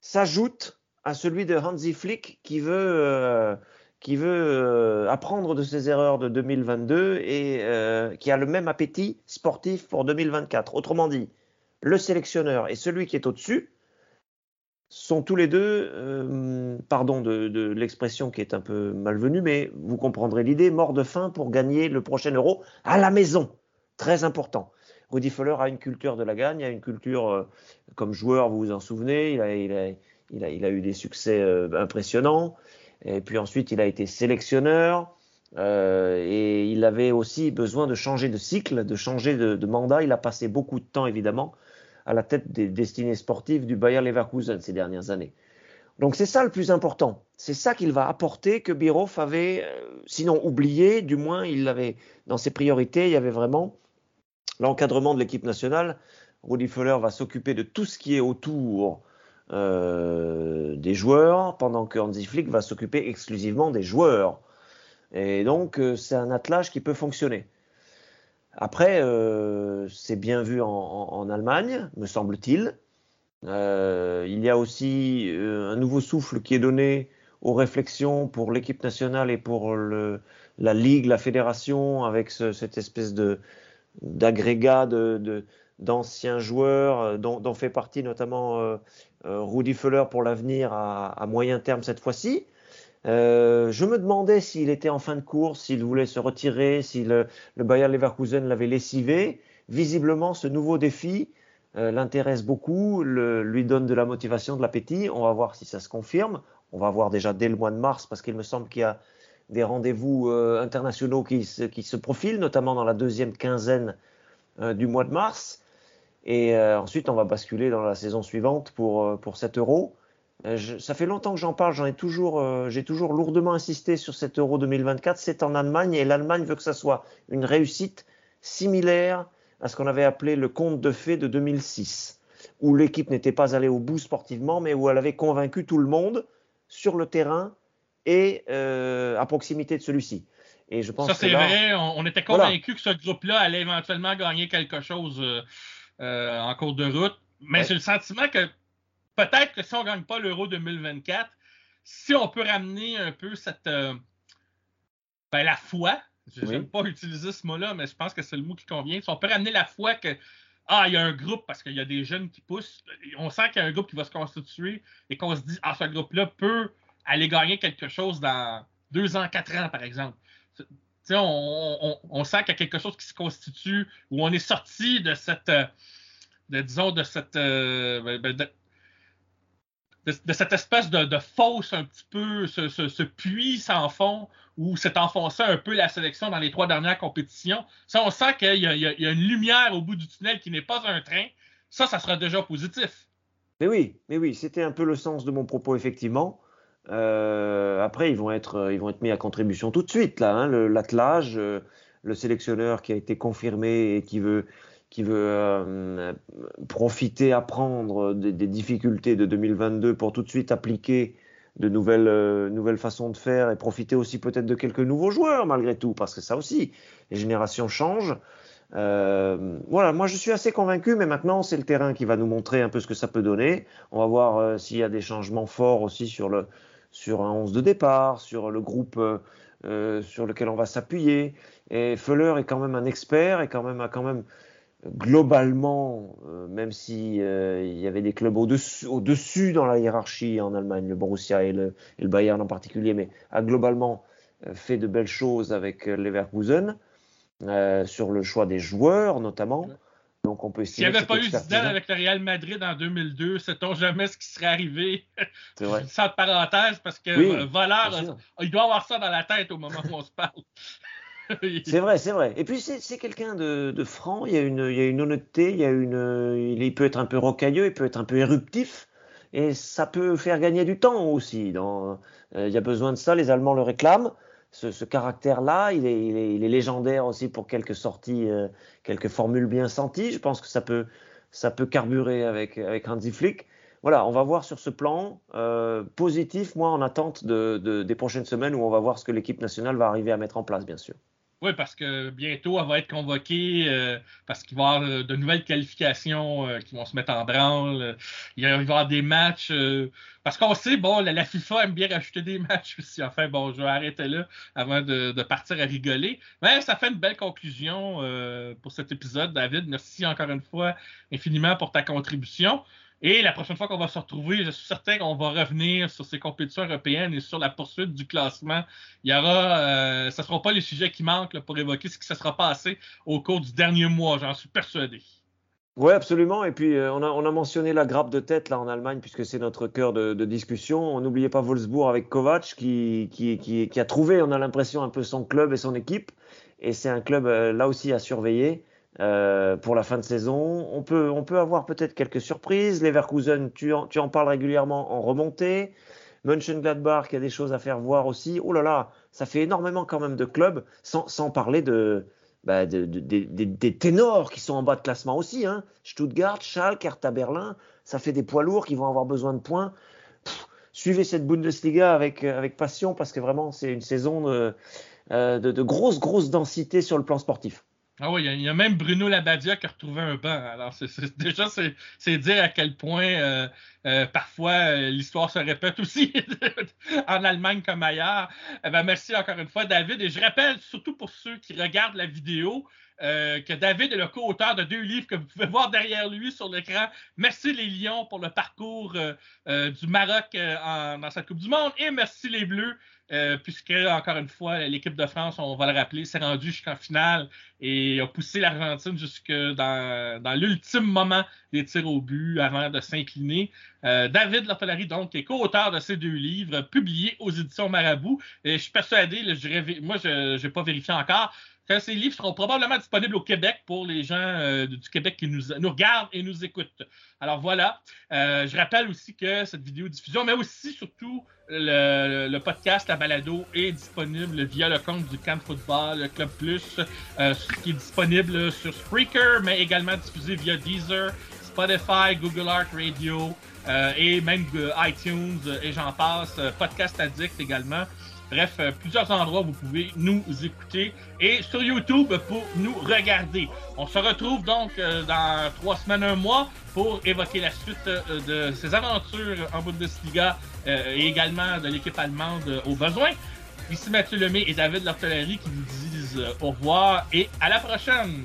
s'ajoute à celui de Hansi Flick qui veut qui veut euh, apprendre de ses erreurs de 2022 et euh, qui a le même appétit sportif pour 2024. Autrement dit, le sélectionneur et celui qui est au-dessus sont tous les deux, euh, pardon de, l'expression qui est un peu malvenue, mais vous comprendrez l'idée, morts de faim pour gagner le prochain euro à la maison. Très important. Rudy Fuller a une culture de la gagne, a une culture comme joueur, vous vous en souvenez, il a, eu des succès impressionnants. Et puis ensuite, il a été sélectionneur. Euh, et il avait aussi besoin de changer de cycle, de changer de, mandat. Il a passé beaucoup de temps, évidemment, à la tête des destinées sportives du Bayer Leverkusen ces dernières années. Donc c'est ça le plus important. C'est ça qu'il va apporter que Biroff avait, euh, sinon oublié, du moins il avait dans ses priorités, il y avait vraiment l'encadrement de l'équipe nationale. Rudi Fuller va s'occuper de tout ce qui est autour euh, des joueurs, pendant que Hansi Flick va s'occuper exclusivement des joueurs. Et donc, euh, c'est un attelage qui peut fonctionner. Après, euh, c'est bien vu en, Allemagne, me semble-t-il. il y a aussi un nouveau souffle qui est donné aux réflexions pour l'équipe nationale et pour la ligue, la fédération, avec cette espèce d'agrégat de, d'anciens joueurs, dont, dont, fait partie notamment euh, Rudy Fuller pour l'avenir à, moyen terme cette fois-ci. Euh, je me demandais s'il était en fin de course, s'il voulait se retirer, si le, le Bayer Leverkusen l'avait lessivé. visiblement, ce nouveau défi euh, l'intéresse beaucoup, lui donne de la motivation, de l'appétit. On va voir si ça se confirme. On va voir déjà dès le mois de mars, parce qu'il me semble qu'il y a des rendez-vous euh, internationaux qui se, qui se, profilent, notamment dans la deuxième quinzaine euh, du mois de mars. Et euh, ensuite, on va basculer dans la saison suivante pour, euh, pour cet euro. Je, ça fait longtemps que j'en parle, j'en ai toujours, j'ai toujours lourdement insisté sur cet euro 2024. C'est en Allemagne et l'Allemagne veut que ça soit une réussite similaire à ce qu'on avait appelé le conte de fées de 2006, où l'équipe n'était pas allée au bout sportivement, mais où elle avait convaincu tout le monde sur le terrain et euh, à proximité de celui-ci. Et je pense ça, c'est vrai. On, on était convaincu voilà. que ce groupe-là allait éventuellement gagner quelque chose euh, en cours de route. Mais ouais. j'ai le sentiment que peut-être que si on ne gagne pas l'Euro 2024, si on peut ramener un peu cette. Euh, ben, la foi, je n'aime oui. pas utiliser ce mot-là, mais je pense que c'est le mot qui convient. Si on peut ramener la foi que. Ah, il y a un groupe parce qu'il y a des jeunes qui poussent. On sent qu'il y a un groupe qui va se constituer et qu'on se dit, ah, ce groupe-là peut aller gagner quelque chose dans deux ans, quatre ans, par exemple. On, sent qu'il y a quelque chose qui se constitue, où on est sorti de cette, de, disons, de cette, de, de cette espèce de, fosse un petit peu, ce, puits sans fond, où s'est enfoncé un peu la sélection dans les trois dernières compétitions. Ça, on sent qu'il y, y, y, a une lumière au bout du tunnel qui n'est pas un train. Ça, ça sera déjà positif. Mais oui, mais oui, c'était un peu le sens de mon propos, effectivement. Euh, après, ils vont être, ils vont être mis à contribution tout de suite là. Hein, L'attelage, euh, le sélectionneur qui a été confirmé et qui veut, qui veut euh, profiter, apprendre des, des, difficultés de 2022 pour tout de suite appliquer de nouvelles, euh, nouvelles façons de faire et profiter aussi peut-être de quelques nouveaux joueurs malgré tout, parce que ça aussi, les générations changent. Euh, voilà, moi je suis assez convaincu, mais maintenant c'est le terrain qui va nous montrer un peu ce que ça peut donner. On va voir euh, s'il y a des changements forts aussi sur le sur un 11 de départ, sur le groupe euh, sur lequel on va s'appuyer. Et Fuller est quand même un expert et quand même a quand même globalement, euh, même si euh, il y avait des clubs au-dessus, au-dessus dans la hiérarchie en Allemagne, le Borussia et le, et le Bayern en particulier, mais a globalement euh, fait de belles choses avec Leverkusen sur le choix des joueurs notamment. Donc on peut S'il n'y avait pas eu Zidane avec le Real Madrid en 2002, sait-on jamais ce qui serait arrivé? C'est vrai. Sans parenthèse, parce que oui, Volard, il doit avoir ça dans la tête au moment où on se parle. c'est vrai, c'est vrai. Et puis c'est quelqu'un de, de, franc. Il y a une, il y a une honnêteté. Il y a une, il peut être un peu rocailleux, il peut être un peu éruptif, et ça peut faire gagner du temps aussi. Dans, euh, il y a besoin de ça. Les Allemands le réclament. Ce, caractère-là, il est, légendaire aussi pour quelques sorties, euh, quelques formules bien senties. Je pense que ça peut, ça peut carburer avec, avec Hansi Flick. Voilà, on va voir sur ce plan euh, positif, moi en attente de, de, des prochaines semaines où on va voir ce que l'équipe nationale va arriver à mettre en place, bien sûr. Oui, parce que bientôt, elle va être convoquée euh, parce qu'il va y avoir euh, de nouvelles qualifications euh, qui vont se mettre en branle. Il va y avoir des matchs. Parce qu'on sait, bon, la, FIFA aime bien rajouter des matchs aussi. Enfin, bon, je vais arrêter là avant de, partir à rigoler. Mais ça fait une belle conclusion pour cet épisode, David. Merci encore une fois infiniment pour ta contribution. Et la prochaine fois qu'on va se retrouver, je suis certain qu'on va revenir sur ces compétitions européennes et sur la poursuite du classement. Il y aura, euh, ce ne seront pas les sujets qui manquent pour évoquer ce qui se sera passé au cours du dernier mois, j'en suis persuadé. Oui, absolument. Et puis, euh, on, a, on mentionné la grappe de tête là en Allemagne, puisque c'est notre cœur de, discussion. N'oubliez pas Wolfsburg avec Kovac, qui a trouvé, on a l'impression, un peu son club et son équipe. Et c'est un club, euh, là aussi, à surveiller. Euh, pour la fin de saison. On peut, on peut avoir peut-être quelques surprises. Leverkusen, tu en, tu en parles régulièrement en remontée. Mönchengladbach, il y a des choses à faire voir aussi. Oh là là, ça fait énormément quand même de clubs, sans, sans parler de, bah, de, de, de, des ténors qui sont en bas de classement aussi. Hein. Stuttgart, Schalke, Hertha Berlin, ça fait des poids lourds qui vont avoir besoin de points. Suivez cette Bundesliga avec, avec passion parce que vraiment, c'est une saison de, euh, de grosse, grosse densité sur le plan sportif. Ah oui, il y, a même Bruno Labadia qui a retrouvé un banc. Alors, c est, c est, déjà, c'est dire à quel point euh, euh, parfois euh, l'histoire se répète aussi en Allemagne comme ailleurs. Eh ben, merci encore une fois, David. Et je rappelle, surtout pour ceux qui regardent la vidéo, euh, que David est le co-auteur de deux livres que vous pouvez voir derrière lui sur l'écran. Merci les Lions pour le parcours euh, euh, du Maroc dans cette Coupe du Monde et merci les Bleus. puisque, encore une fois, l'équipe de France, on va le rappeler, s'est rendue jusqu'en finale et a poussé l'Argentine jusque dans, l'ultime moment des tirs au but avant de s'incliner. David Lortolari, donc, est co-auteur de ces deux livres, publiés aux éditions Marabout. Et je suis persuadé, moi, je n'ai pas vérifié encore, ces livres seront probablement disponibles au Québec pour les gens euh, du Québec qui nous, nous, regardent et nous écoutent. Alors voilà, euh, je rappelle aussi que cette vidéo diffusion, mais aussi surtout le, podcast, la balado est disponible via le compte du Camp Football, le Club Plus, euh, qui est disponible sur Spreaker, mais également diffusé via Deezer, Spotify, Google Art Radio et même iTunes et j'en passe, Podcast Addict également. Bref, euh, plusieurs endroits où vous pouvez nous écouter et sur YouTube pour nous regarder. On se retrouve donc euh, dans trois semaines, un mois pour évoquer la suite euh, de ces aventures en Bundesliga et également de l'équipe allemande au besoin. Ici Mathieu Lemay et David Lortellerie qui vous disent au revoir et à la prochaine.